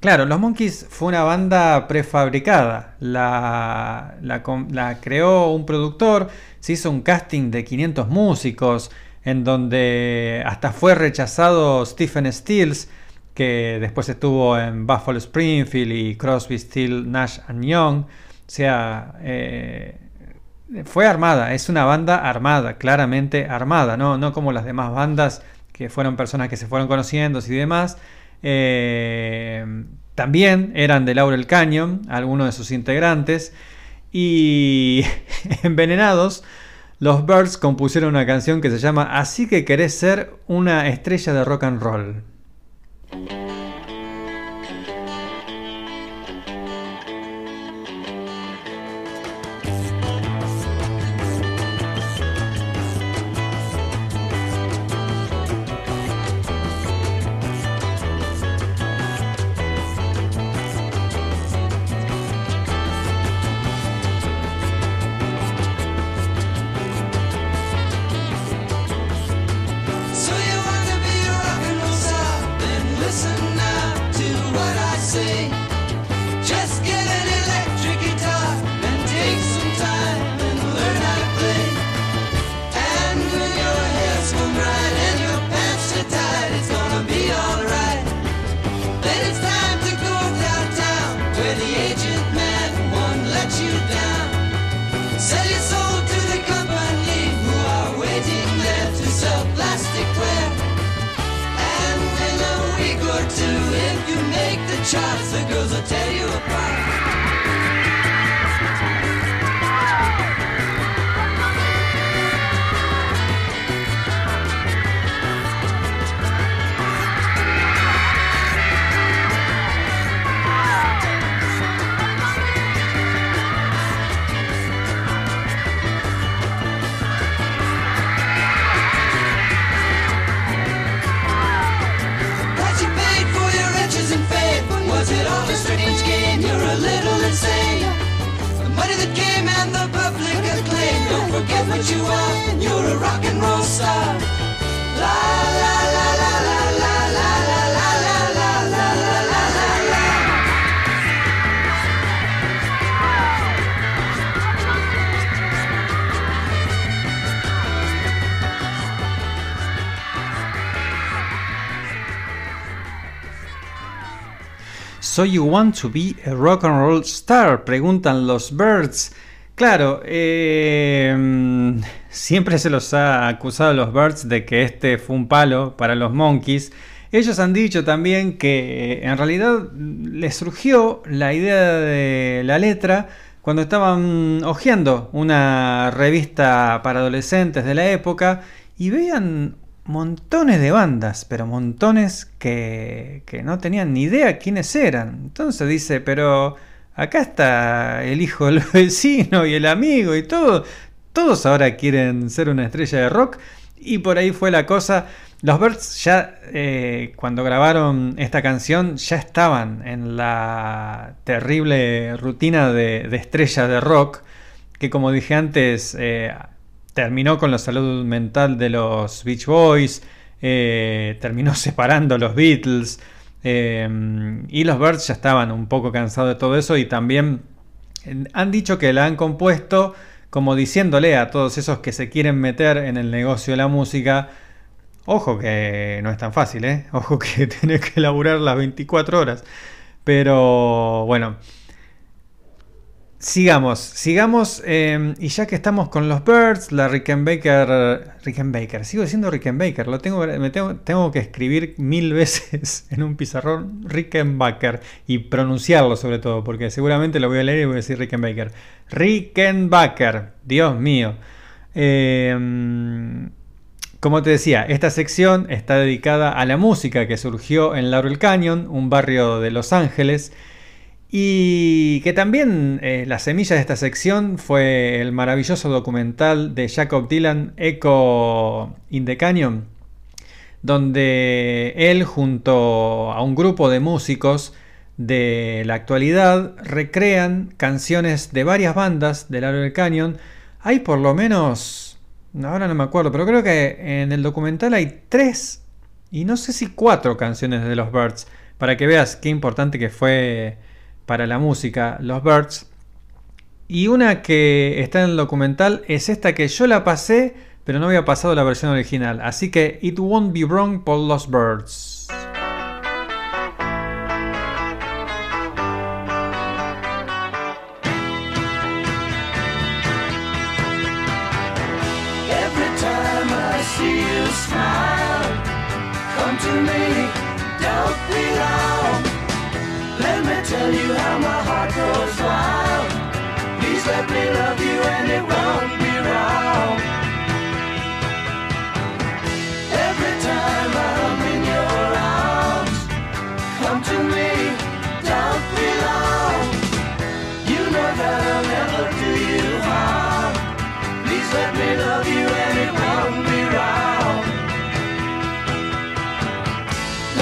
Claro, los Monkeys fue una banda prefabricada. La, la creó un productor, se hizo un casting de 500 músicos, en donde hasta fue rechazado Stephen Stills, que después estuvo en Buffalo Springfield y Crosby, Stills, Nash and Young. O sea, eh, fue armada, es una banda armada, claramente armada, ¿no? no como las demás bandas que fueron personas que se fueron conociendo y demás. Eh, también eran de Laurel Canyon, algunos de sus integrantes. Y envenenados, los Birds compusieron una canción que se llama Así que querés ser una estrella de rock and roll. So you want to be a rock and roll star? Preguntan los Birds. Claro, mm, siempre se los ha acusado a los Birds de que este fue un palo para los Monkeys. Ellos han dicho también que eh, en realidad les surgió la idea de la letra cuando estaban hojeando una revista para adolescentes de la época y veían montones de bandas, pero montones que, que no tenían ni idea quiénes eran. Entonces dice, pero acá está el hijo del vecino y el amigo y todo. Todos ahora quieren ser una estrella de rock y por ahí fue la cosa. Los Birds ya eh, cuando grabaron esta canción ya estaban en la terrible rutina de, de estrella de rock que como dije antes eh, terminó con la salud mental de los Beach Boys, eh, terminó separando a los Beatles eh, y los Birds ya estaban un poco cansados de todo eso y también eh, han dicho que la han compuesto como diciéndole a todos esos que se quieren meter en el negocio de la música, ojo que no es tan fácil, ¿eh? ojo que tenés que laburar las 24 horas, pero bueno. Sigamos, sigamos. eh, y ya que estamos con los Birds, la Rickenbacker. Rickenbacker, sigo diciendo Rickenbacker. Lo tengo, me tengo, que escribir mil veces en un pizarrón Rickenbacker y pronunciarlo sobre todo, porque seguramente lo voy a leer y voy a decir Rickenbacker. Rickenbacker, Dios mío. Eh, como te decía, esta sección está dedicada a la música que surgió en Laurel Canyon, un barrio de Los Ángeles. Y que también eh, la semilla de esta sección fue el maravilloso documental de Jacob Dylan, Echo in the Canyon, donde él junto a un grupo de músicos de la actualidad recrean canciones de varias bandas del Laurel Canyon. Hay por lo menos, ahora no me acuerdo, pero creo que en el documental hay tres y no sé si cuatro canciones de los Birds, para que veas qué importante que fue para la música, los Birds. Y una que está en el documental es esta que yo la pasé, pero no había pasado la versión original. Así que It Won't Be Wrong por los Birds. Tell you how my heart goes wild. Please let me love you and it won't be wrong. Every time I'm in your arms, come to me, don't be long. You know that I'll never do you harm. Please let me love you and it won't be wrong.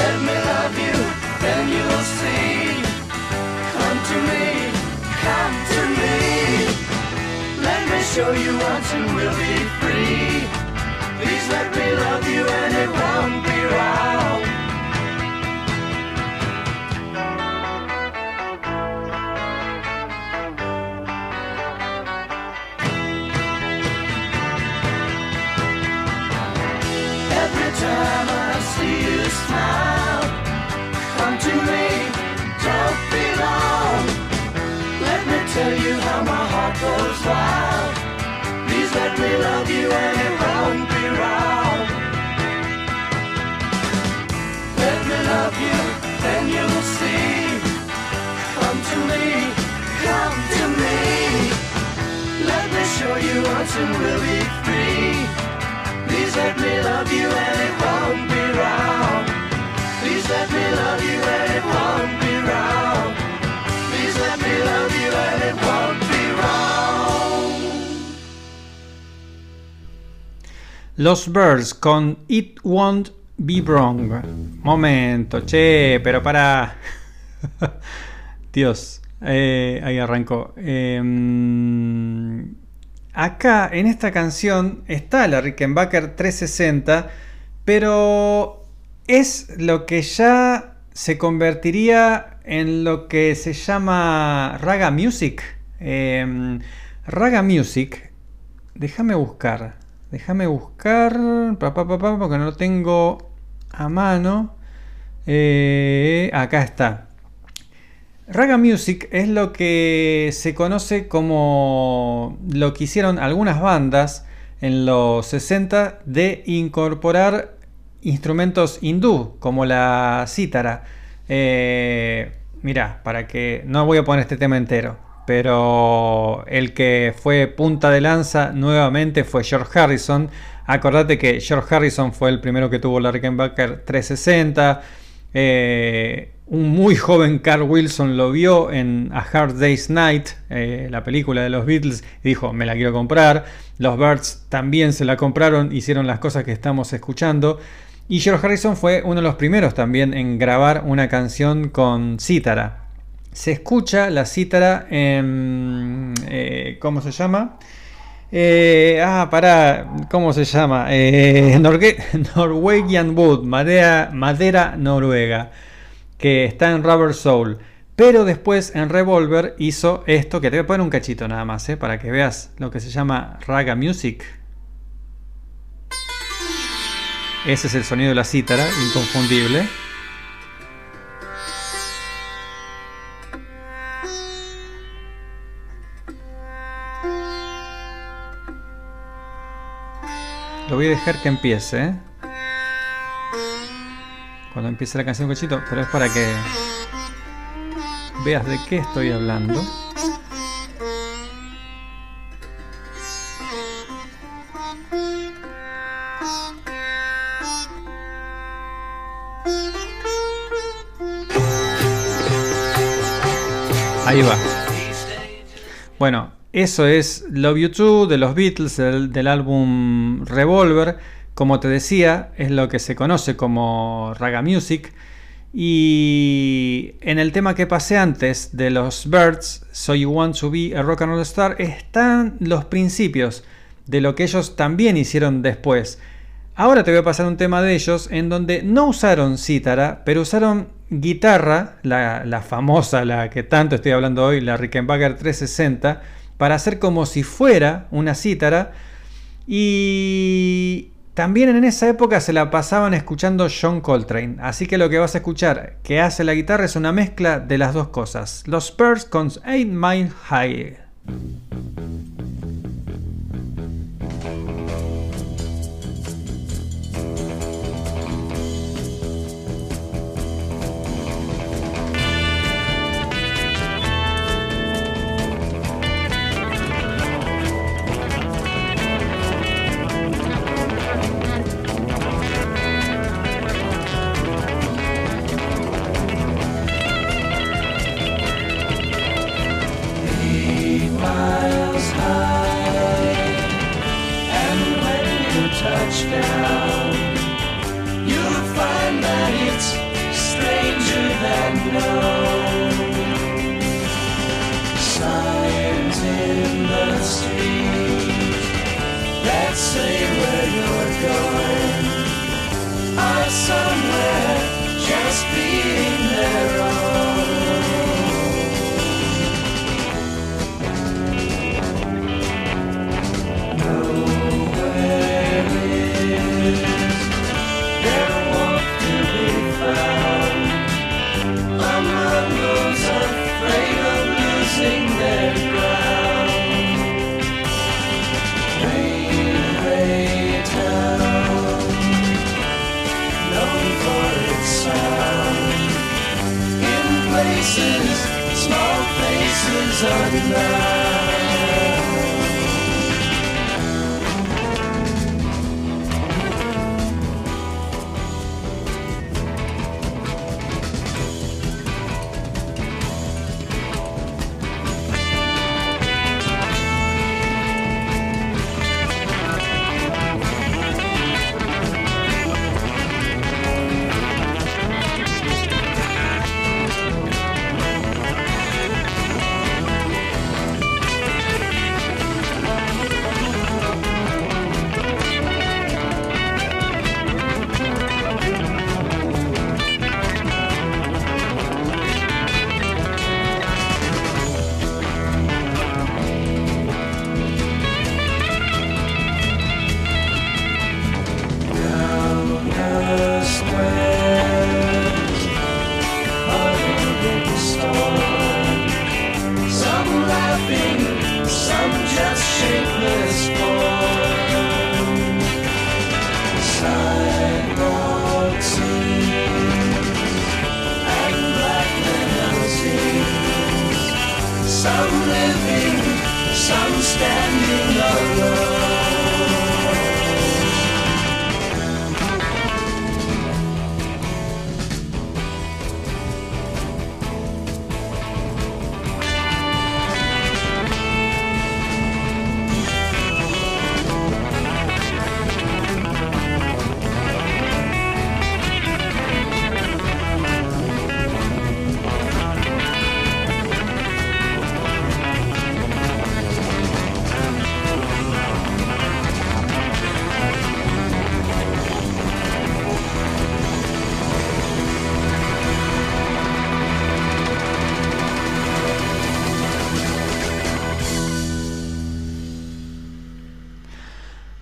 Let me love you, then you'll see. Show you once and we'll be free. Please let me love you and it won't be wrong. Every time I see you smile, come to me, don't be long. Let me tell you how my heart goes wild. Please let me love you and it won't be wrong. Let me love you, then you'll see. Come to me, come to me. Let me show you we'll be free. Please let me love you and it won't be wrong. Please let me love you and it won't be wrong. Please let me love you and it won't be wrong. Los Birds con It Won't Be Wrong. Momento, che, pero para. Dios, eh, ahí arrancó. Em, acá en esta canción está la Rickenbacker 360, pero es lo que ya se convertiría en lo que se llama Raga Music. Em, Raga Music, déjame buscar. Déjame buscar. Pa, pa, pa, pa, porque no lo tengo a mano. Eh, acá está. Raga Music es lo que se conoce como lo que hicieron algunas bandas en los 60 de incorporar instrumentos hindú, como la cítara. Eh, mira, para que no voy a poner este tema entero, pero el que fue punta de lanza nuevamente fue George Harrison. Acordate que George Harrison fue el primero que tuvo la Rickenbacker 360. Eh, un muy joven Carl Wilson lo vio en A Hard Day's Night, eh, la película de los Beatles, y dijo, me la quiero comprar. Los Birds también se la compraron, hicieron las cosas que estamos escuchando. Y George Harrison fue uno de los primeros también en grabar una canción con cítara. Se escucha la cítara en... eh, ¿Cómo se llama? Eh, ah, pará, ¿cómo se llama? Eh, Norwegian Wood, madera, noruega, que está en Rubber Soul. Pero después en Revolver hizo esto, que te voy a poner un cachito nada más, para que veas lo que se llama raga music. Ese es el sonido de la cítara, inconfundible. Lo voy a dejar que empiece. Cuando empiece la canción Cochito, pero es para que veas de qué estoy hablando. Ahí va. Bueno, eso es Love You Too de los Beatles, del, álbum Revolver. Como te decía, es lo que se conoce como raga music. Y en el tema que pasé antes de los Birds, So You Want to Be a Rock and Roll Star, están los principios de lo que ellos también hicieron después. Ahora te voy a pasar un tema de ellos en donde no usaron cítara, pero usaron guitarra, la, la famosa, la que tanto estoy hablando hoy, la Rickenbacker 360, para hacer como si fuera una cítara. Y también en esa época se la pasaban escuchando John Coltrane. Así que lo que vas a escuchar que hace la guitarra es una mezcla de las dos cosas. Los Spurs con 8 Mile High.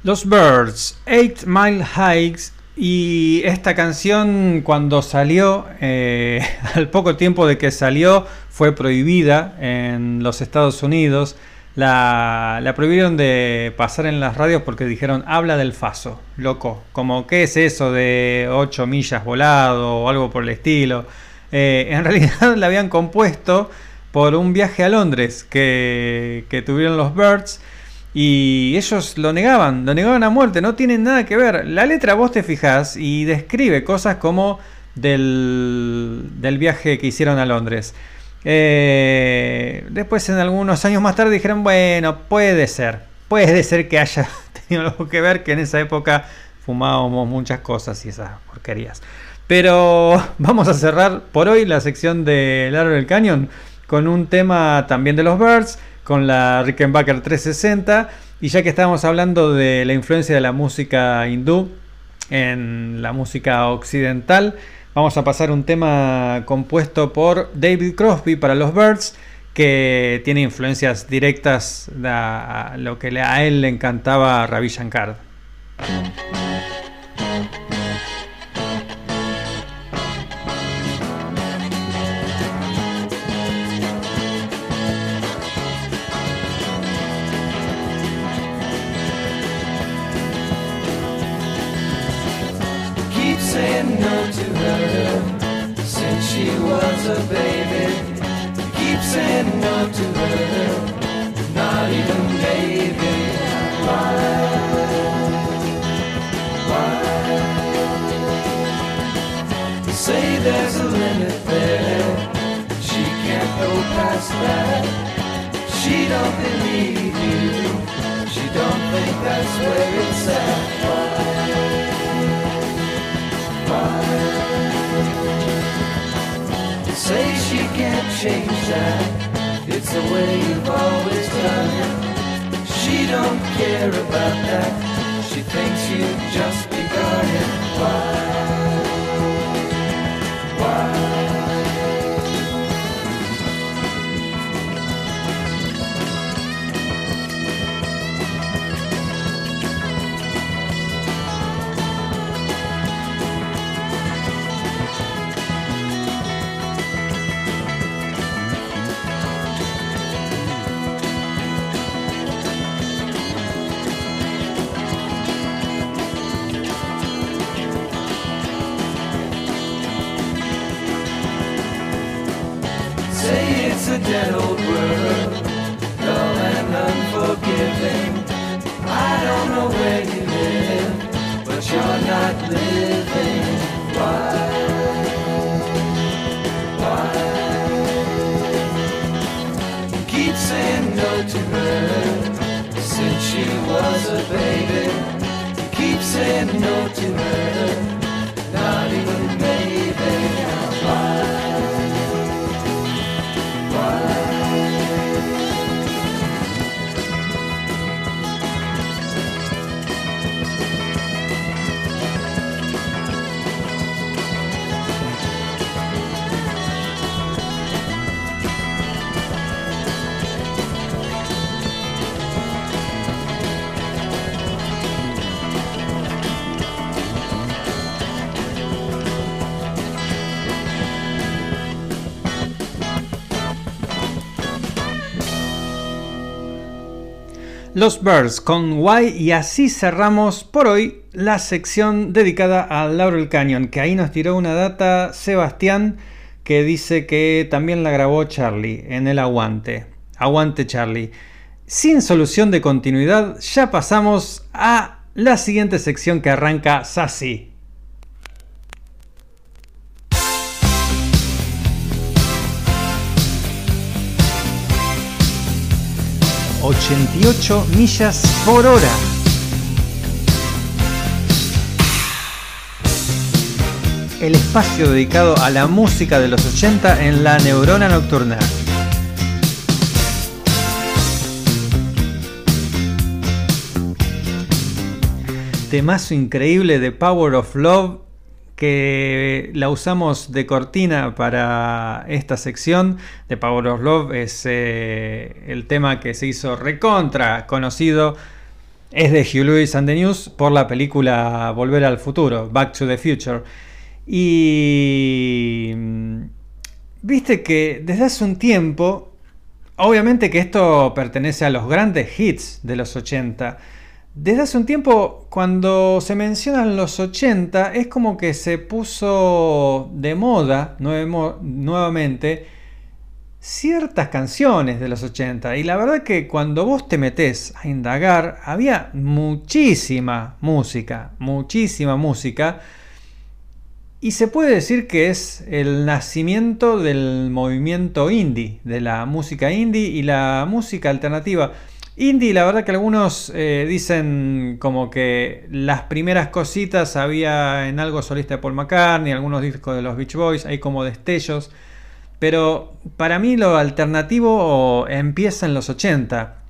Los Birds, Eight Mile Hikes. Y esta canción cuando salió, eh, al poco tiempo de que salió, fue prohibida en los Estados Unidos. La, prohibieron de pasar en las radios porque dijeron, habla del faso, loco. Como, ¿qué es eso de 8 millas volado o algo por el estilo? Eh, en realidad la habían compuesto por un viaje a Londres que tuvieron los Birds. Y ellos lo negaban, lo negaban a muerte, no tienen nada que ver. La letra vos te fijás y describe cosas como del, del viaje que hicieron a Londres. Eh, después, en algunos años más tarde, dijeron: Bueno, puede ser, puede ser que haya tenido algo que ver, que en esa época fumábamos muchas cosas y esas porquerías. Pero vamos a cerrar por hoy la sección de Largo del Canyon con un tema también de los Birds con la Rickenbacker 360. Y ya que estábamos hablando de la influencia de la música hindú en la música occidental, vamos a pasar un tema compuesto por David Crosby para los Birds, que tiene influencias directas a lo que a él le encantaba Ravi Shankar. Los Birds con Why y así cerramos por hoy la sección dedicada a Laurel Canyon, que ahí nos tiró una data Sebastián que dice que también la grabó Charlie en el aguante. Aguante Charlie. Sin solución de continuidad, ya pasamos a la siguiente sección que arranca Sassy. 88 millas por hora. El espacio dedicado a la música de los 80 en la neurona nocturna. Temazo increíble de Power of Love que la usamos de cortina para esta sección de Power of Love es eh, el tema que se hizo recontra conocido es de Hugh Lewis and the News por la película Volver al Futuro, Back to the Future. Y mm, viste que desde hace un tiempo, obviamente que esto pertenece a los grandes hits de los 80, desde hace un tiempo cuando se mencionan los 80 es como que se puso de moda nuevamente ciertas canciones de los 80 y la verdad que cuando vos te metés a indagar había muchísima música, muchísima música y se puede decir que es el nacimiento del movimiento indie, de la música indie y la música alternativa. Indie, la verdad que algunos eh, dicen como que las primeras cositas había en algo solista de Paul McCartney, algunos discos de los Beach Boys, hay como destellos. Pero para mí lo alternativo empieza en los 80.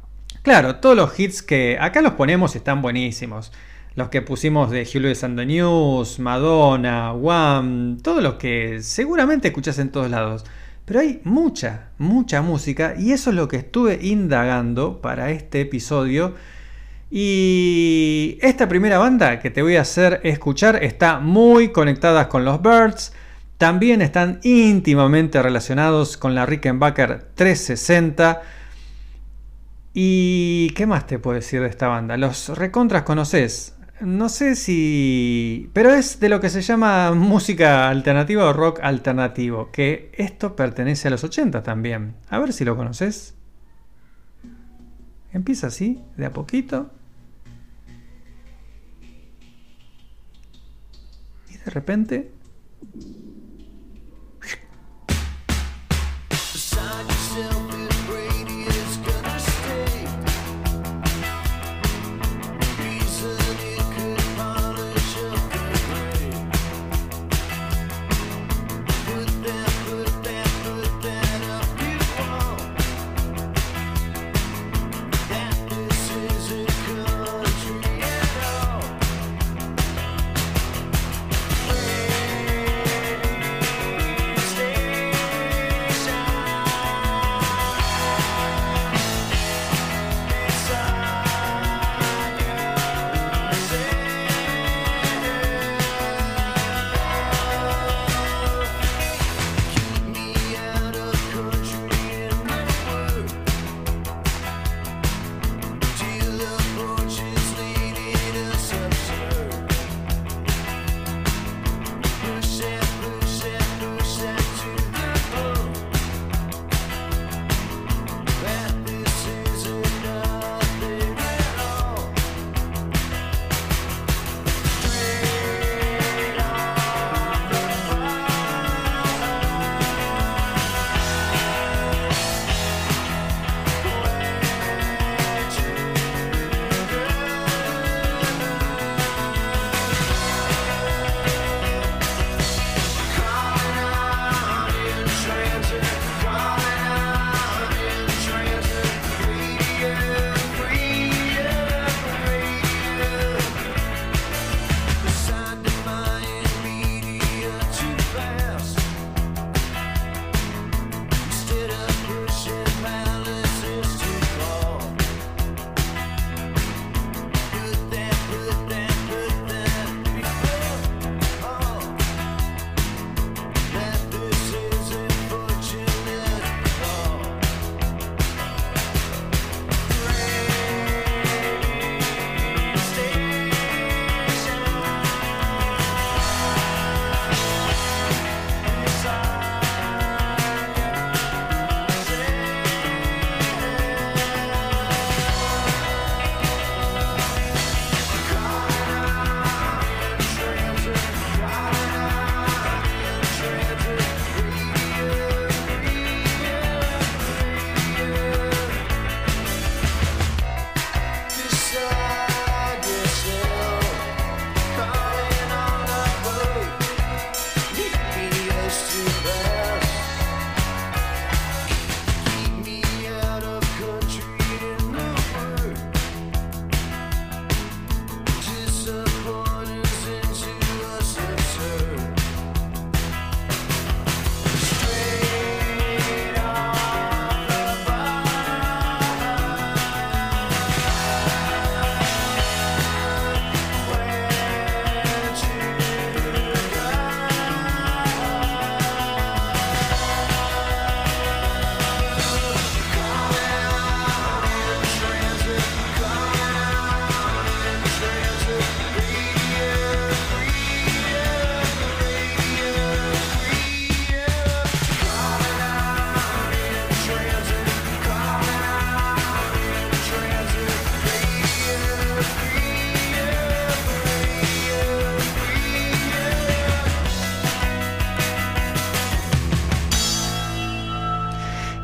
Claro, todos los hits que acá los ponemos están buenísimos. Los que pusimos de Hugh Lewis and the News, Madonna, Wham, todos los que seguramente escuchás en todos lados. Pero hay mucha, mucha música y eso es lo que estuve indagando para este episodio. Y esta primera banda que te voy a hacer escuchar está muy conectada con los Birds. También están íntimamente relacionados con la Rickenbacker 360. ¿Y qué más te puedo decir de esta banda? Los recontras conoces. No sé si... Pero es de lo que se llama música alternativa o rock alternativo. Que esto pertenece a los 80 también. A ver si lo conoces. Empieza así, de a poquito. Y de repente...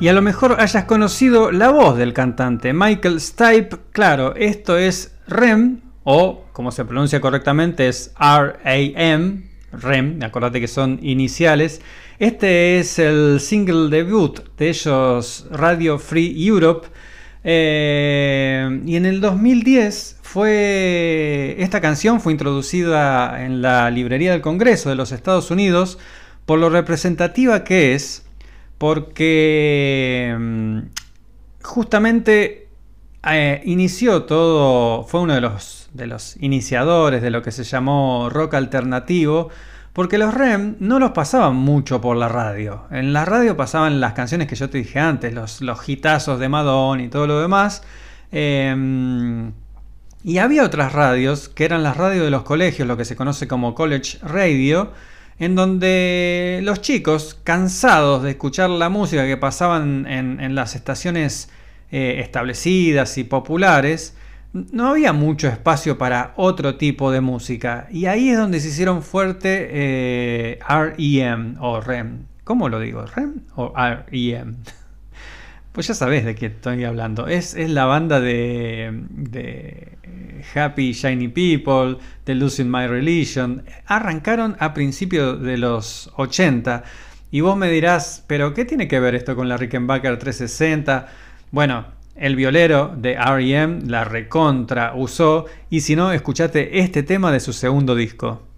y a lo mejor hayas conocido la voz del cantante, Michael Stipe. Claro, esto es REM, o como se pronuncia correctamente es R-A-M, REM, acordate que son iniciales. Este es el single debut de ellos, Radio Free Europe. Eh, y en el 2010 fue esta canción fue introducida en la librería del Congreso de los Estados Unidos por lo representativa que es, porque mm, justamente eh, inició todo, fue uno de los, de los iniciadores de lo que se llamó rock alternativo, porque los REM no los pasaban mucho por la radio. En la radio pasaban las canciones que yo te dije antes, los, los de Madonna y todo lo demás. Em, y había otras radios, que eran las radios de los colegios, lo que se conoce como College Radio, en donde los chicos, cansados de escuchar la música que pasaban en, las estaciones eh, establecidas y populares, no había mucho espacio para otro tipo de música. Y ahí es donde se hicieron fuerte eh, REM o REM. ¿Cómo lo digo? ¿REM o REM? Pues ya sabes de qué estoy hablando. Es, es la banda de, de Happy Shiny People, de Losing My Religion. Arrancaron a principios de los 80. Y vos me dirás, ¿pero qué tiene que ver esto con la Rickenbacker 360? Bueno, el violero de REM la recontra usó. Y si no, escuchate este tema de su segundo disco.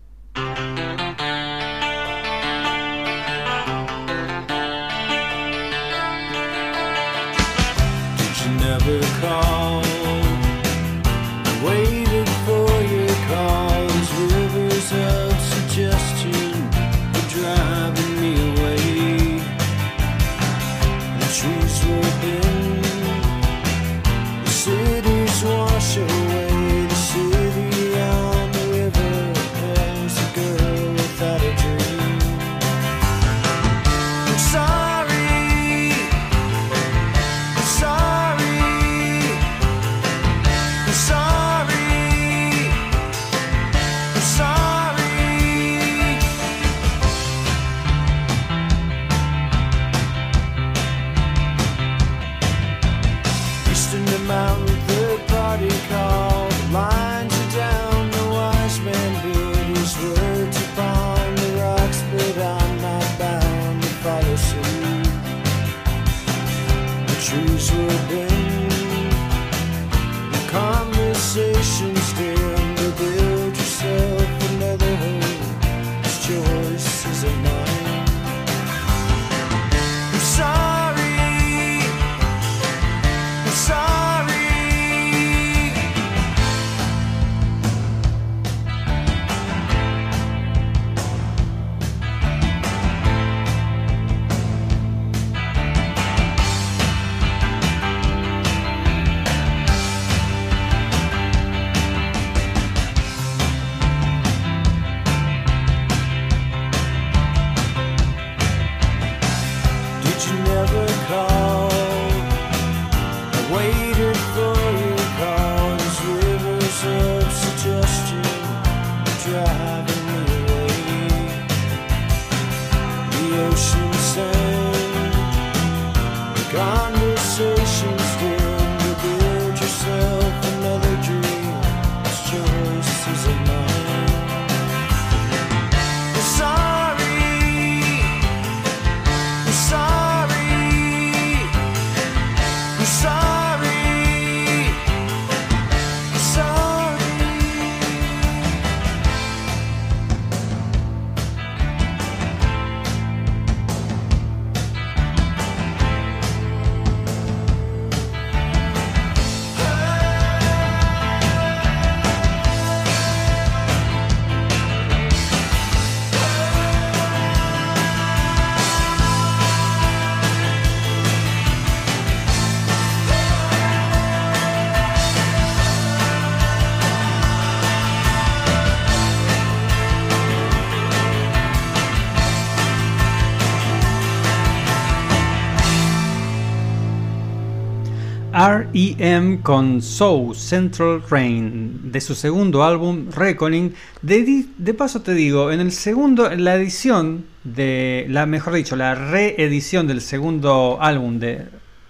REM con Soul Central Rain de su segundo álbum Reckoning. De paso te digo, en el segundo, en la edición de, la mejor dicho, la reedición del segundo álbum de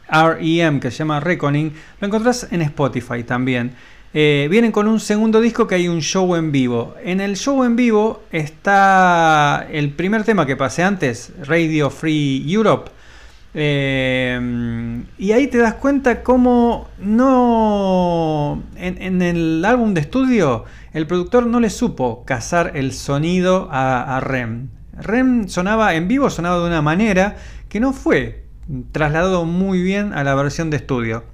REM que se llama Reckoning, lo encontrás en Spotify también. Eh, vienen con un segundo disco que hay un show en vivo. En el show en vivo está el primer tema que pasé antes, Radio Free Europe. Eh, y ahí te das cuenta cómo no. En, el álbum de estudio, el productor no le supo cazar el sonido a, a Rem. Rem sonaba en vivo, sonaba de una manera que no fue trasladado muy bien a la versión de estudio.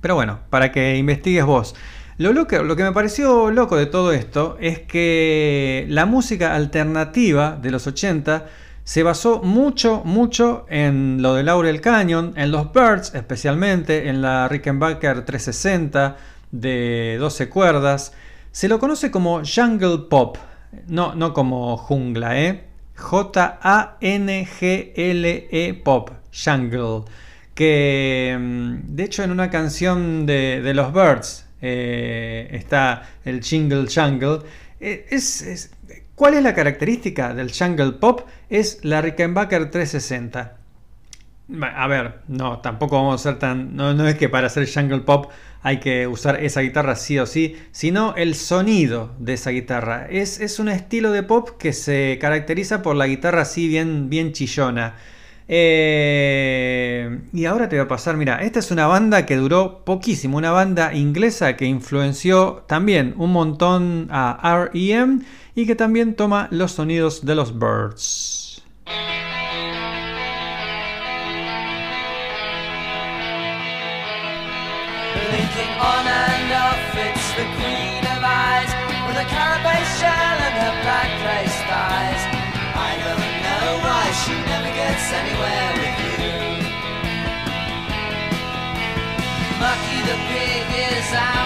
Pero bueno, para que investigues vos. Lo, loco- lo que me pareció loco de todo esto es que la música alternativa de los 80 se basó mucho, mucho en lo de Laurel Canyon, en los Birds especialmente, en la Rickenbacker 360 de 12 cuerdas. Se lo conoce como Jungle Pop, no, no como jungla, ¿eh? J-A-N-G-L-E Pop, Jungle. Que mm, de hecho en una canción de, de los Birds eh, está el Jingle Jungle. Eh, es- ¿Cuál es la característica del Jungle Pop? Es la Rickenbacker 360. Ba- A ver, no, tampoco vamos a ser tan. No, no es que para hacer jungle pop hay que usar esa guitarra sí o sí, sino el sonido de esa guitarra. Es, es un estilo de pop que se caracteriza por la guitarra así bien, bien chillona. Eh, y ahora te voy a pasar, mira, esta es una banda que duró poquísimo, una banda inglesa que influenció también un montón a REM y que también toma los sonidos de los Birds. Anywhere with you. Mucky the pig is out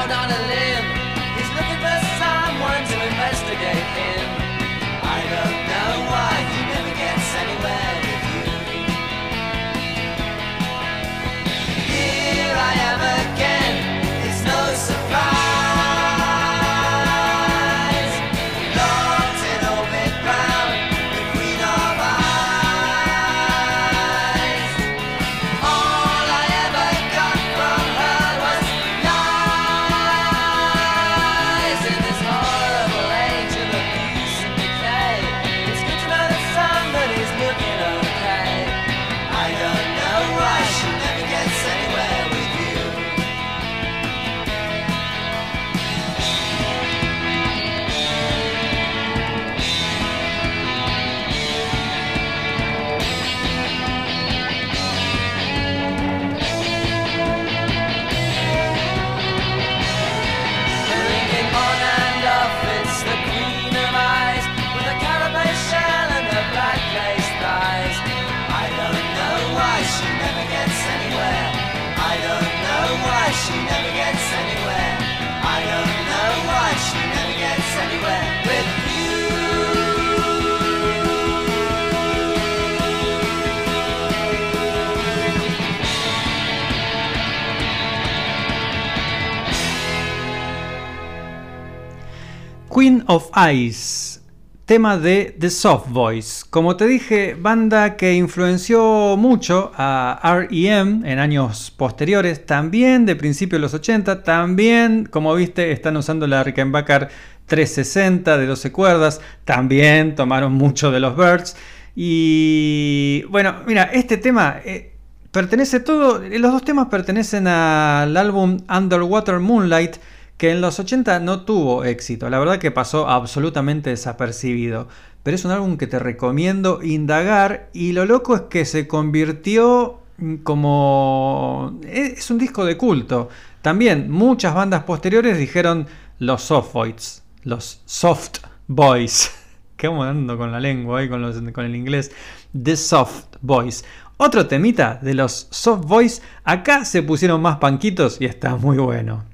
Queen of Ice, tema de The Soft Voice. Como te dije, banda que influenció mucho a REM en años posteriores, también de principios de los 80, también, como viste, están usando la Rickenbacker 360 de 12 cuerdas, también tomaron mucho de los Birds. Y bueno, mira, este tema eh, pertenece todo, los dos temas pertenecen al álbum Underwater Moonlight que en los 80 no tuvo éxito, la verdad que pasó absolutamente desapercibido, pero es un álbum que te recomiendo indagar y lo loco es que se convirtió como... es un disco de culto. También muchas bandas posteriores dijeron los soft boys, los soft boys. ¿Qué dando con la lengua y con, los- con el inglés? The Soft Boys. Otro temita de los Soft Boys. Acá se pusieron más panquitos y está muy bueno.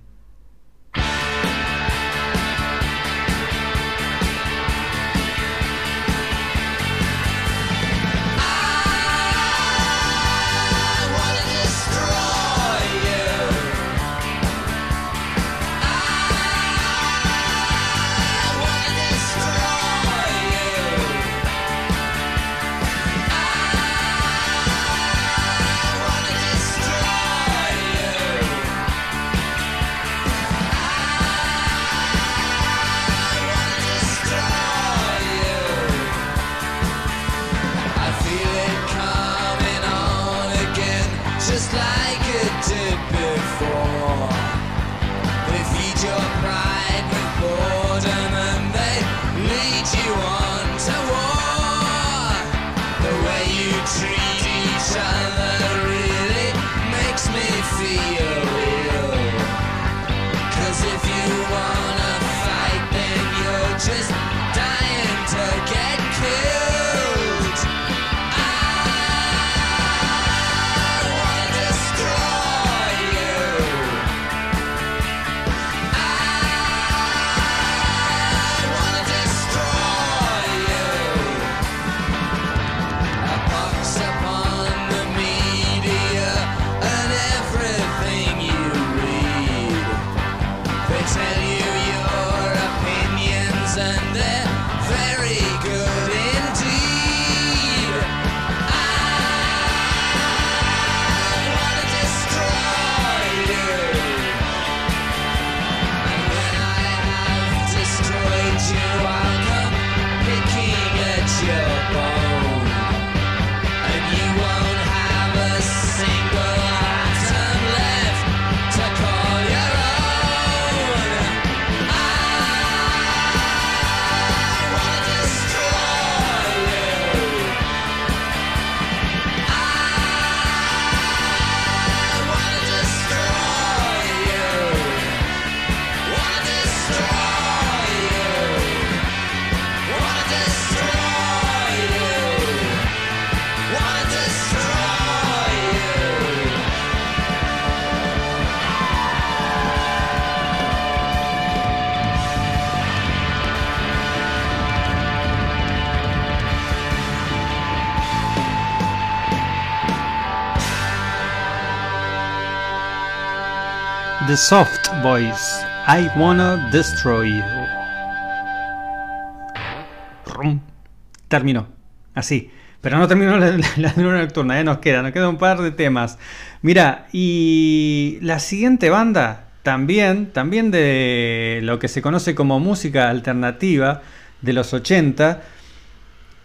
Soft Voice. I Wanna Destroy You. Terminó. Así. Pero no terminó la, la, nocturna, ya nos queda, nos queda un par de temas. Mira, y la siguiente banda, también, también de lo que se conoce como música alternativa de los 80,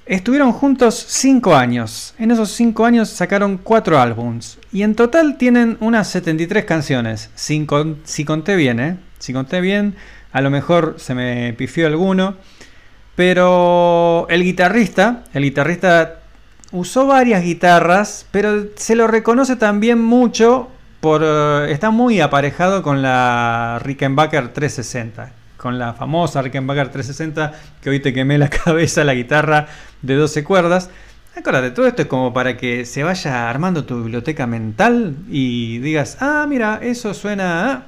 Estuvieron juntos 5 años. En esos 5 años sacaron 4 álbums. Y en total tienen unas 73 canciones. Si, con- si conté bien, ¿eh? Si conté bien, a lo mejor se me pifió alguno. Pero el guitarrista, el guitarrista usó varias guitarras, pero se lo reconoce también mucho por... eh, está muy aparejado con la Rickenbacker 360. Con la famosa Rickenbacker 360, que hoy te quemé la cabeza, la guitarra de 12 cuerdas. Acuérdate, todo esto es como para que se vaya armando tu biblioteca mental y digas, ah, mira, eso suena... ah".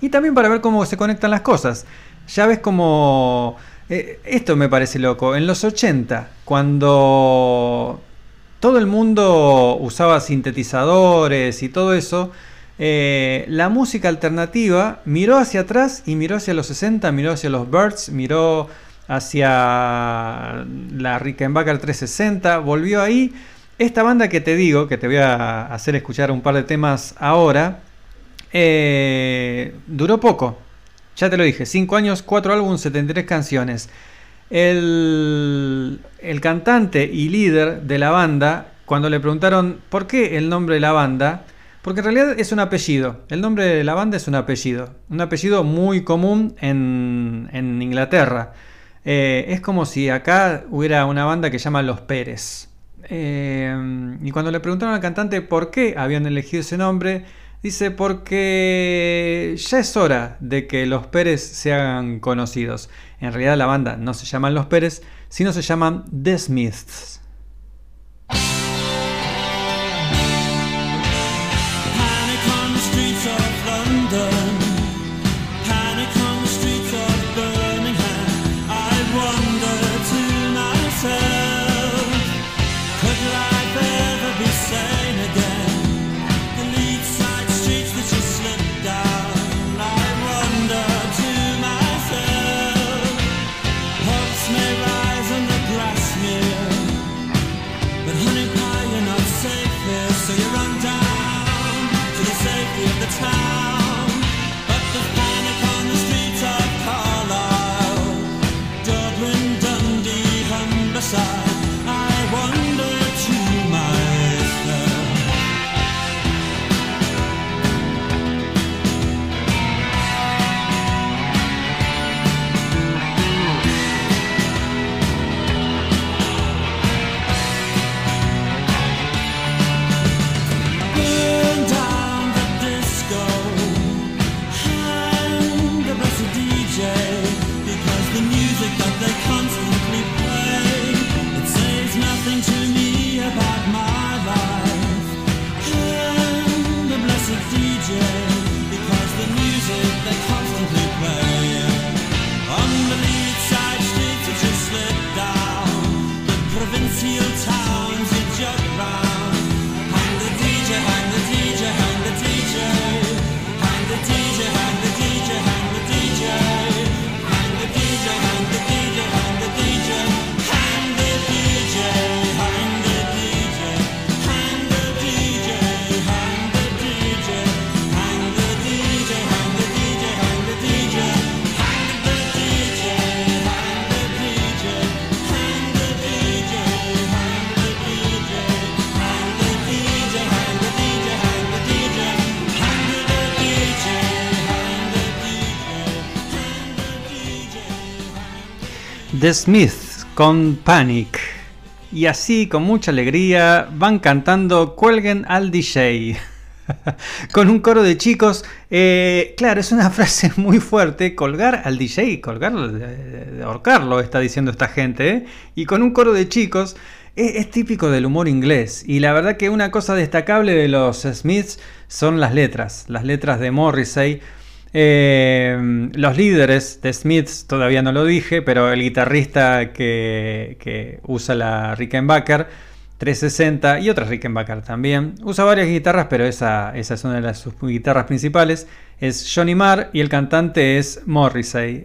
Y también para ver cómo se conectan las cosas. Ya ves como... eh, esto me parece loco. En los 80, cuando todo el mundo usaba sintetizadores y todo eso, eh, la música alternativa miró hacia atrás y miró hacia los 60, miró hacia los Birds, miró hacia la Rickenbacker 360, volvió ahí. Esta banda que te digo, que te voy a hacer escuchar un par de temas ahora, eh, duró poco. Ya te lo dije, 5 años, 4 álbumes, 73 canciones. El, el cantante y líder de la banda, cuando le preguntaron por qué el nombre de la banda, porque en realidad es un apellido. El nombre de la banda es un apellido. Un apellido muy común en, en Inglaterra. Eh, es como si acá hubiera una banda que se llama Los Pérez. Eh, y cuando le preguntaron al cantante por qué habían elegido ese nombre, dice porque ya es hora de que los Pérez se hagan conocidos. En realidad la banda no se llaman Los Pérez, sino se llaman The Smiths. The Smiths con Panic. Y así, con mucha alegría, van cantando Cuelguen al DJ. con un coro de chicos. eh, claro, es una frase muy fuerte. Colgar al DJ, colgarlo, de ahorcarlo, está diciendo esta gente. ¿eh? Y con un coro de chicos. Es típico del humor inglés. Y la verdad que una cosa destacable de los Smiths son las letras. Las letras de Morrissey. Eh, los líderes de Smiths, todavía no lo dije, pero el guitarrista que, usa la Rickenbacker 360 y otra Rickenbacker también, usa varias guitarras, pero esa, es una de las, sus guitarras principales, es Johnny Marr y el cantante es Morrissey.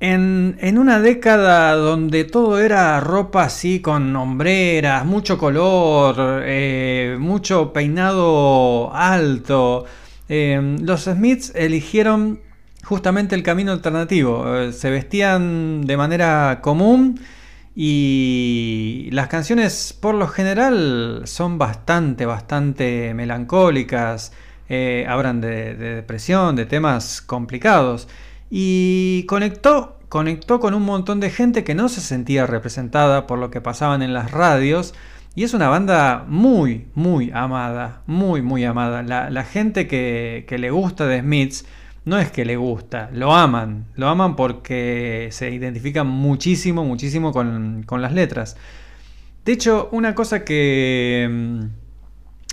En, en una década donde todo era ropa así con hombreras, mucho color, eh, mucho peinado alto, eh, los Smiths eligieron justamente el camino alternativo. Eh, se vestían de manera común y las canciones por lo general son bastante, bastante melancólicas. eh, hablan de, de depresión, de temas complicados. Y conectó, conectó con un montón de gente que no se sentía representada por lo que pasaban en las radios. Y es una banda muy, muy amada, muy, muy amada. La, gente que, le gusta de Smiths no es que le gusta, lo aman. Lo aman porque se identifican muchísimo, muchísimo con, con las letras. De hecho, una cosa que mm,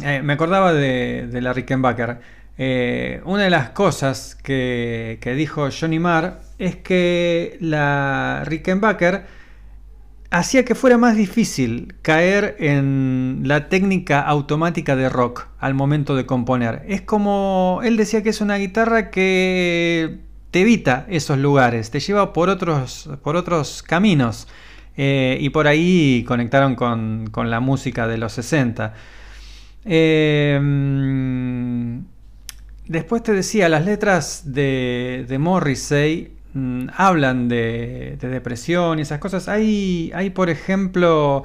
eh, me acordaba de, de la Rickenbacker. Eh, una de las cosas que, que dijo Johnny Marr es que la Rickenbacker hacía que fuera más difícil caer en la técnica automática de rock al momento de componer. Es como él decía que es una guitarra que te evita esos lugares, te lleva por otros, por otros caminos. Eh, y por ahí conectaron con, con la música de los 60. Eh, mm, después te decía, las letras de, de Morrissey mm, hablan de, de depresión y esas cosas. Hay, hay, por ejemplo,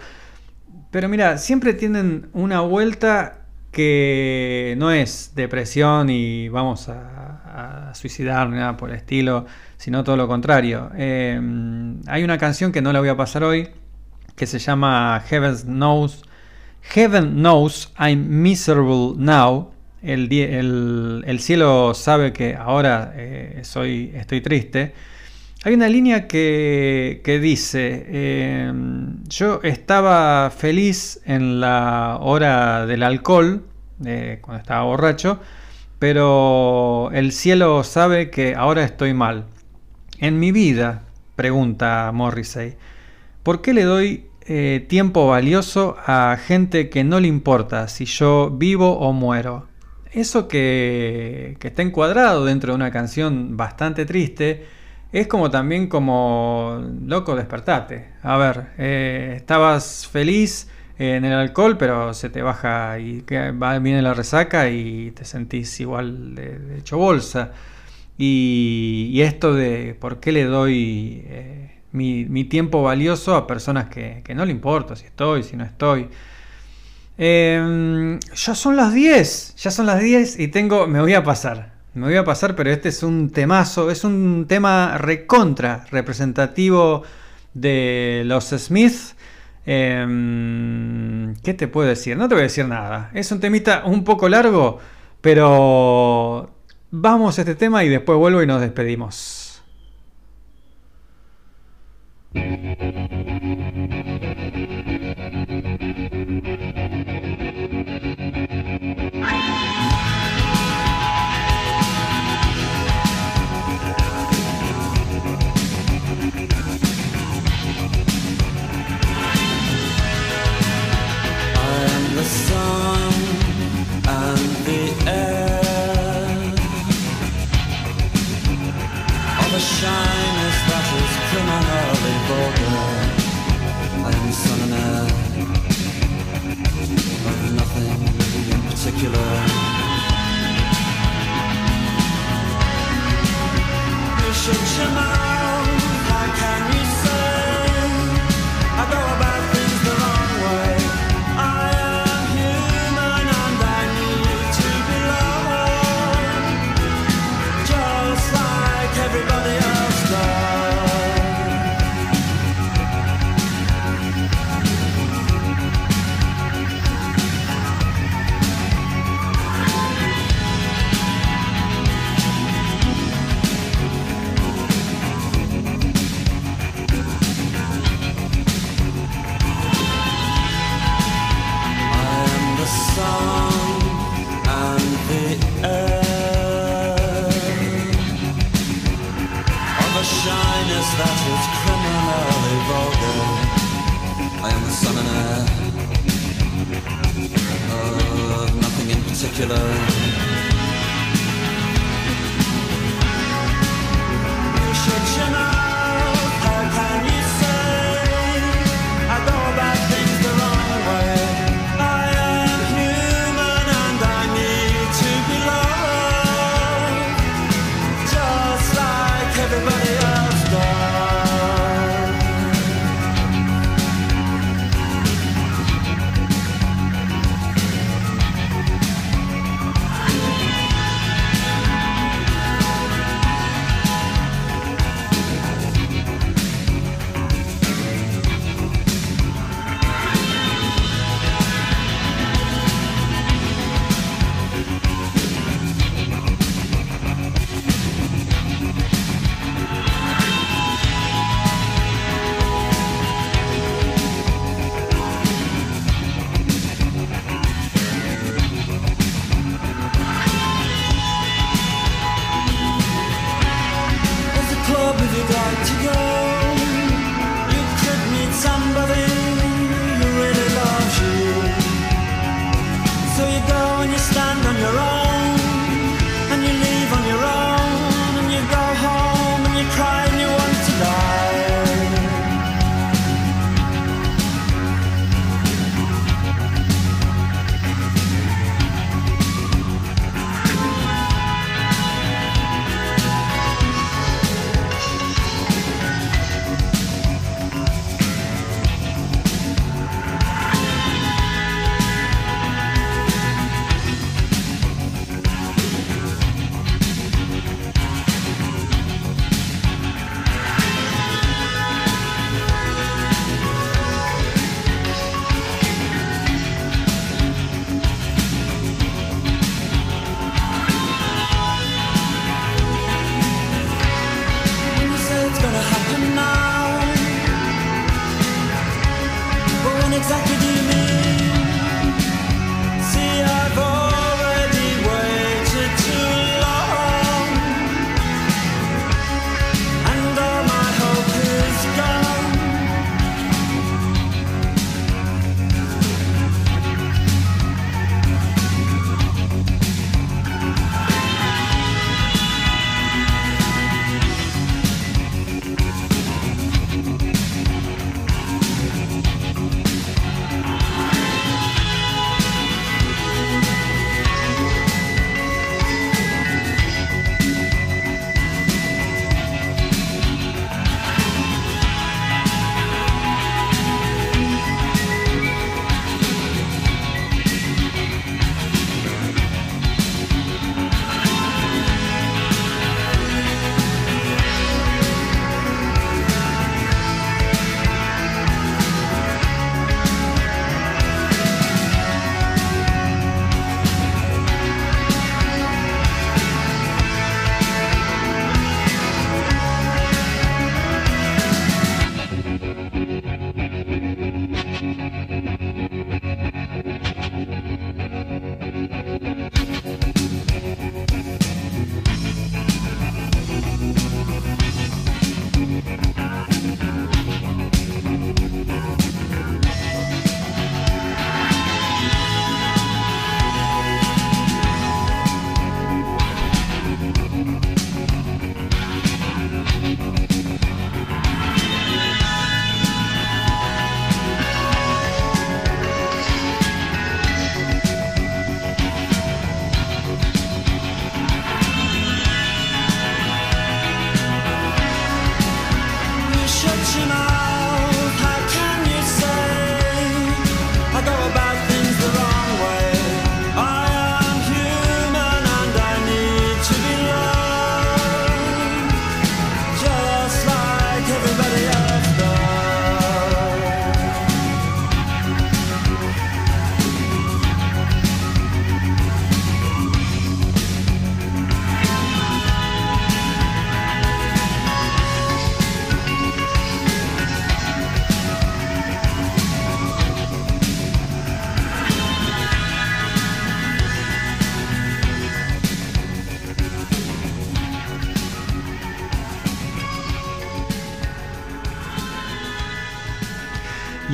pero mira, siempre tienen una vuelta que no es depresión y vamos a, a suicidar ni nada por el estilo, sino todo lo contrario. Eh, hay una canción que no la voy a pasar hoy, que se llama Heaven Knows. Heaven knows I'm miserable now. El, cielo sabe que ahora eh, soy, estoy triste. Hay una línea que, que dice, eh, yo estaba feliz en la hora del alcohol, cuando estaba borracho, pero el cielo sabe que ahora estoy mal. En mi vida, pregunta Morrissey, ¿por qué le doy eh, tiempo valioso a gente que no le importa si yo vivo o muero? Eso que, que está encuadrado dentro de una canción bastante triste, es como también como, loco, despertate. A ver, eh, estabas feliz en el alcohol, pero se te baja y viene la resaca y te sentís igual de, de hecho bolsa. Y, y esto de por qué le doy eh, mi, mi tiempo valioso a personas que, que no le importa si estoy, si no estoy. Eh, ya son las 10, ya son las 10 y tengo, me voy a pasar, me voy a pasar, pero este es un temazo, es un tema recontra representativo de los Smith. Eh, ¿Qué te puedo decir? No te voy a decir nada. Es un temita un poco largo, pero vamos a este tema y después vuelvo y nos despedimos. You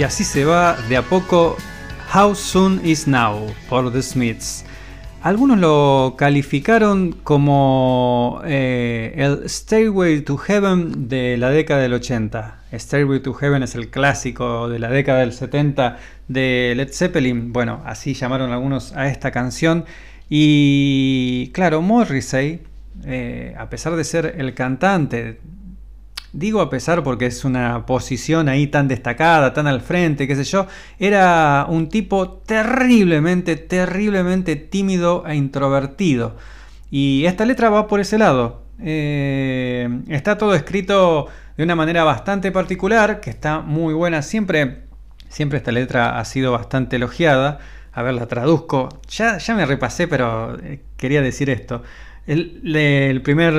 así se va de a poco How Soon Is Now por The Smiths. algunos lo calificaron como eh, el Stairway to Heaven de la década del 80. Stairway to Heaven es el clásico de la década del 70 de Led Zeppelin. Bueno, así llamaron algunos a esta canción. Y claro, Morrissey, eh, a pesar de ser el cantante Digo a pesar porque es una posición ahí tan destacada, tan al frente, qué sé yo. Era un tipo terriblemente, terriblemente tímido e introvertido. Y esta letra va por ese lado. Eh, está todo escrito de una manera bastante particular, que está muy buena. Siempre, siempre esta letra ha sido bastante elogiada. A ver, la traduzco. Ya, ya me repasé, pero eh, quería decir esto. El, el primer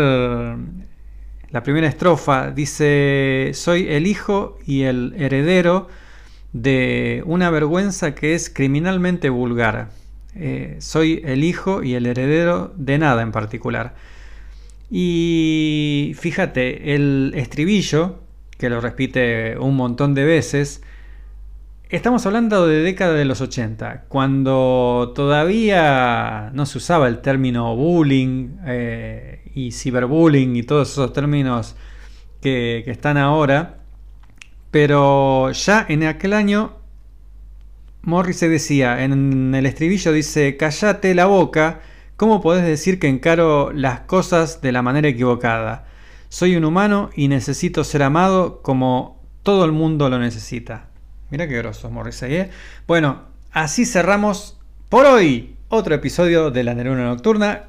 la primera estrofa dice, soy el hijo y el heredero de una vergüenza que es criminalmente vulgar. Eh, soy el hijo y el heredero de nada en particular. Y fíjate, el estribillo, que lo repite un montón de veces, estamos hablando de década de los 80, cuando todavía no se usaba el término bullying. Eh, y ciberbullying y todos esos términos que, están ahora. Pero ya en aquel año Morris se decía, en el estribillo dice, callate la boca, ¿cómo podés decir que encaro las cosas de la manera equivocada? Soy un humano y necesito ser amado como todo el mundo lo necesita. Mira qué grosso Morrissey, ¿eh? Bueno, así cerramos por hoy otro episodio de La Neurona Nocturna.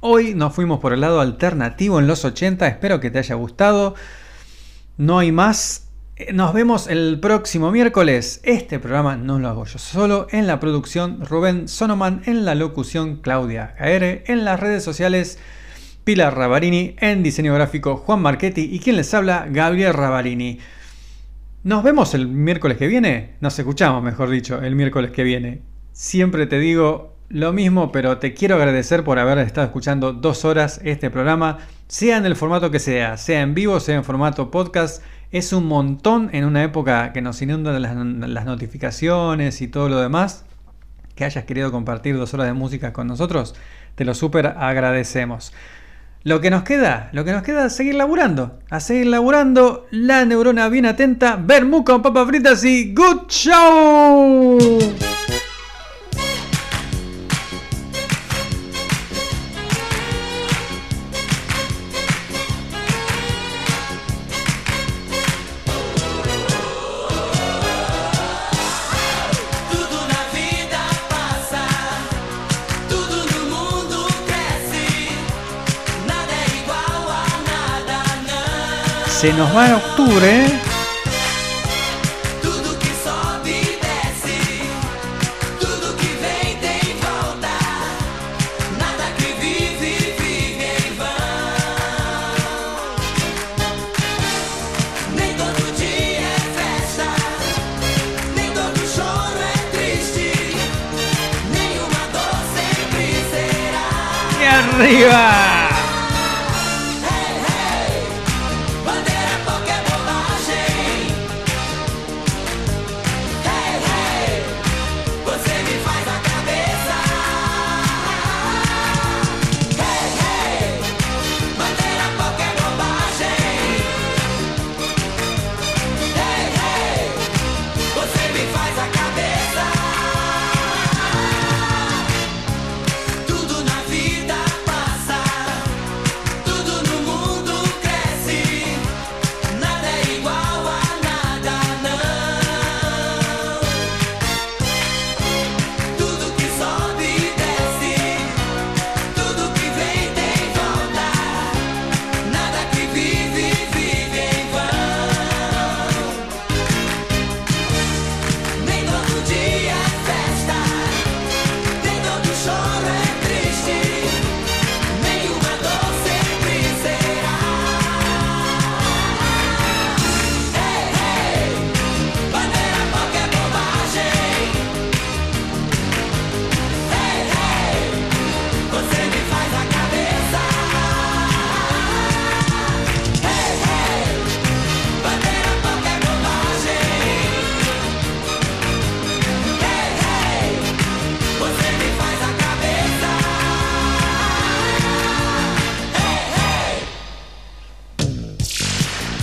Hoy nos fuimos por el lado alternativo en los 80, espero que te haya gustado. No hay más. Eh, Nos vemos el próximo miércoles. Este programa no lo hago yo solo. En la producción Rubén Sonoman, en la locución Claudia Gaere, en las redes sociales Pilar Ravarini, en diseño gráfico Juan Marchetti y quien les habla Gabriel Ravarini. Nos vemos el miércoles que viene. Nos escuchamos, mejor dicho, el miércoles que viene. Siempre te digo lo mismo, pero te quiero agradecer por haber estado escuchando dos horas este programa, sea en el formato que sea, sea en vivo, sea en formato podcast. Es un montón en una época que nos inundan las, las notificaciones y todo lo demás. Que hayas querido compartir dos horas de música con nosotros, te lo súper agradecemos. Lo que nos queda, lo que nos queda es seguir laburando, a seguir laburando, la neurona bien atenta, vermú con papas fritas y good show. Se nos va octubre, Tudo que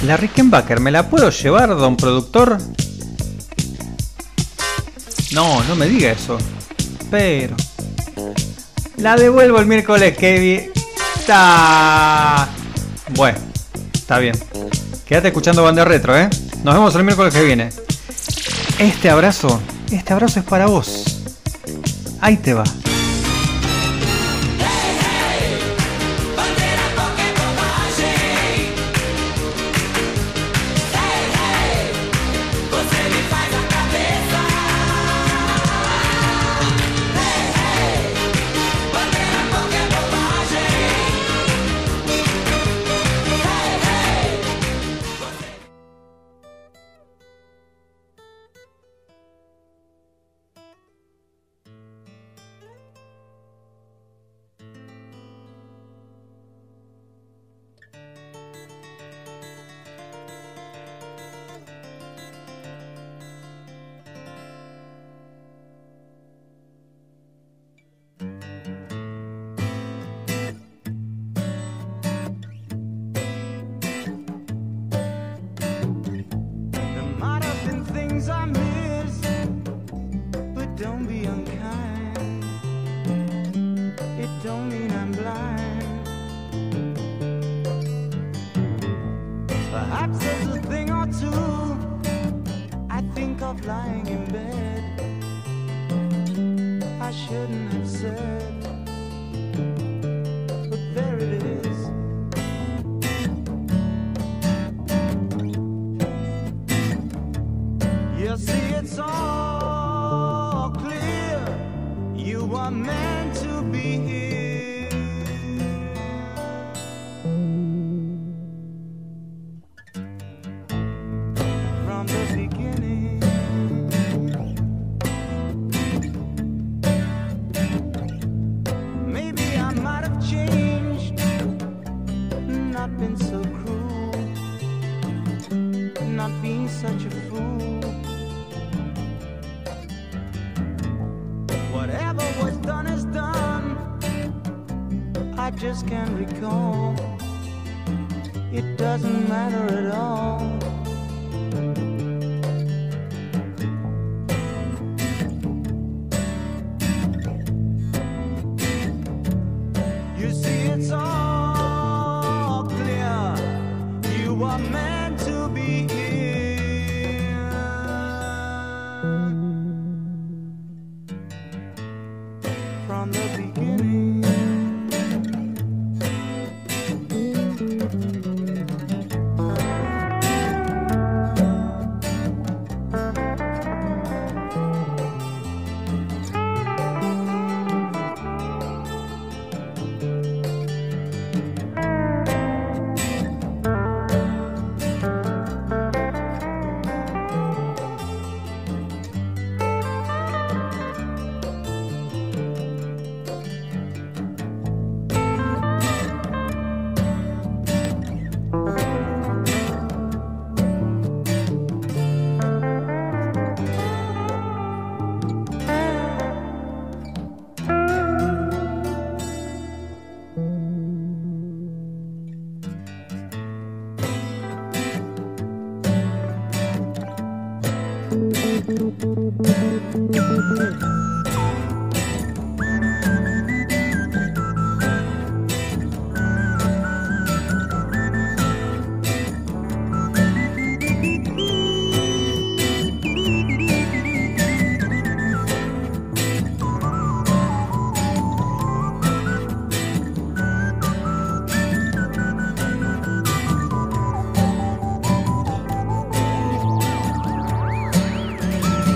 La Rickenbacker, ¿me la puedo llevar, don productor? No, no me diga eso. Pero... La devuelvo el miércoles que vi... Bueno, está bien. Quédate escuchando Banda Retro, ¿eh? Nos vemos el miércoles que viene. Este abrazo, este abrazo es para vos. Ahí te va.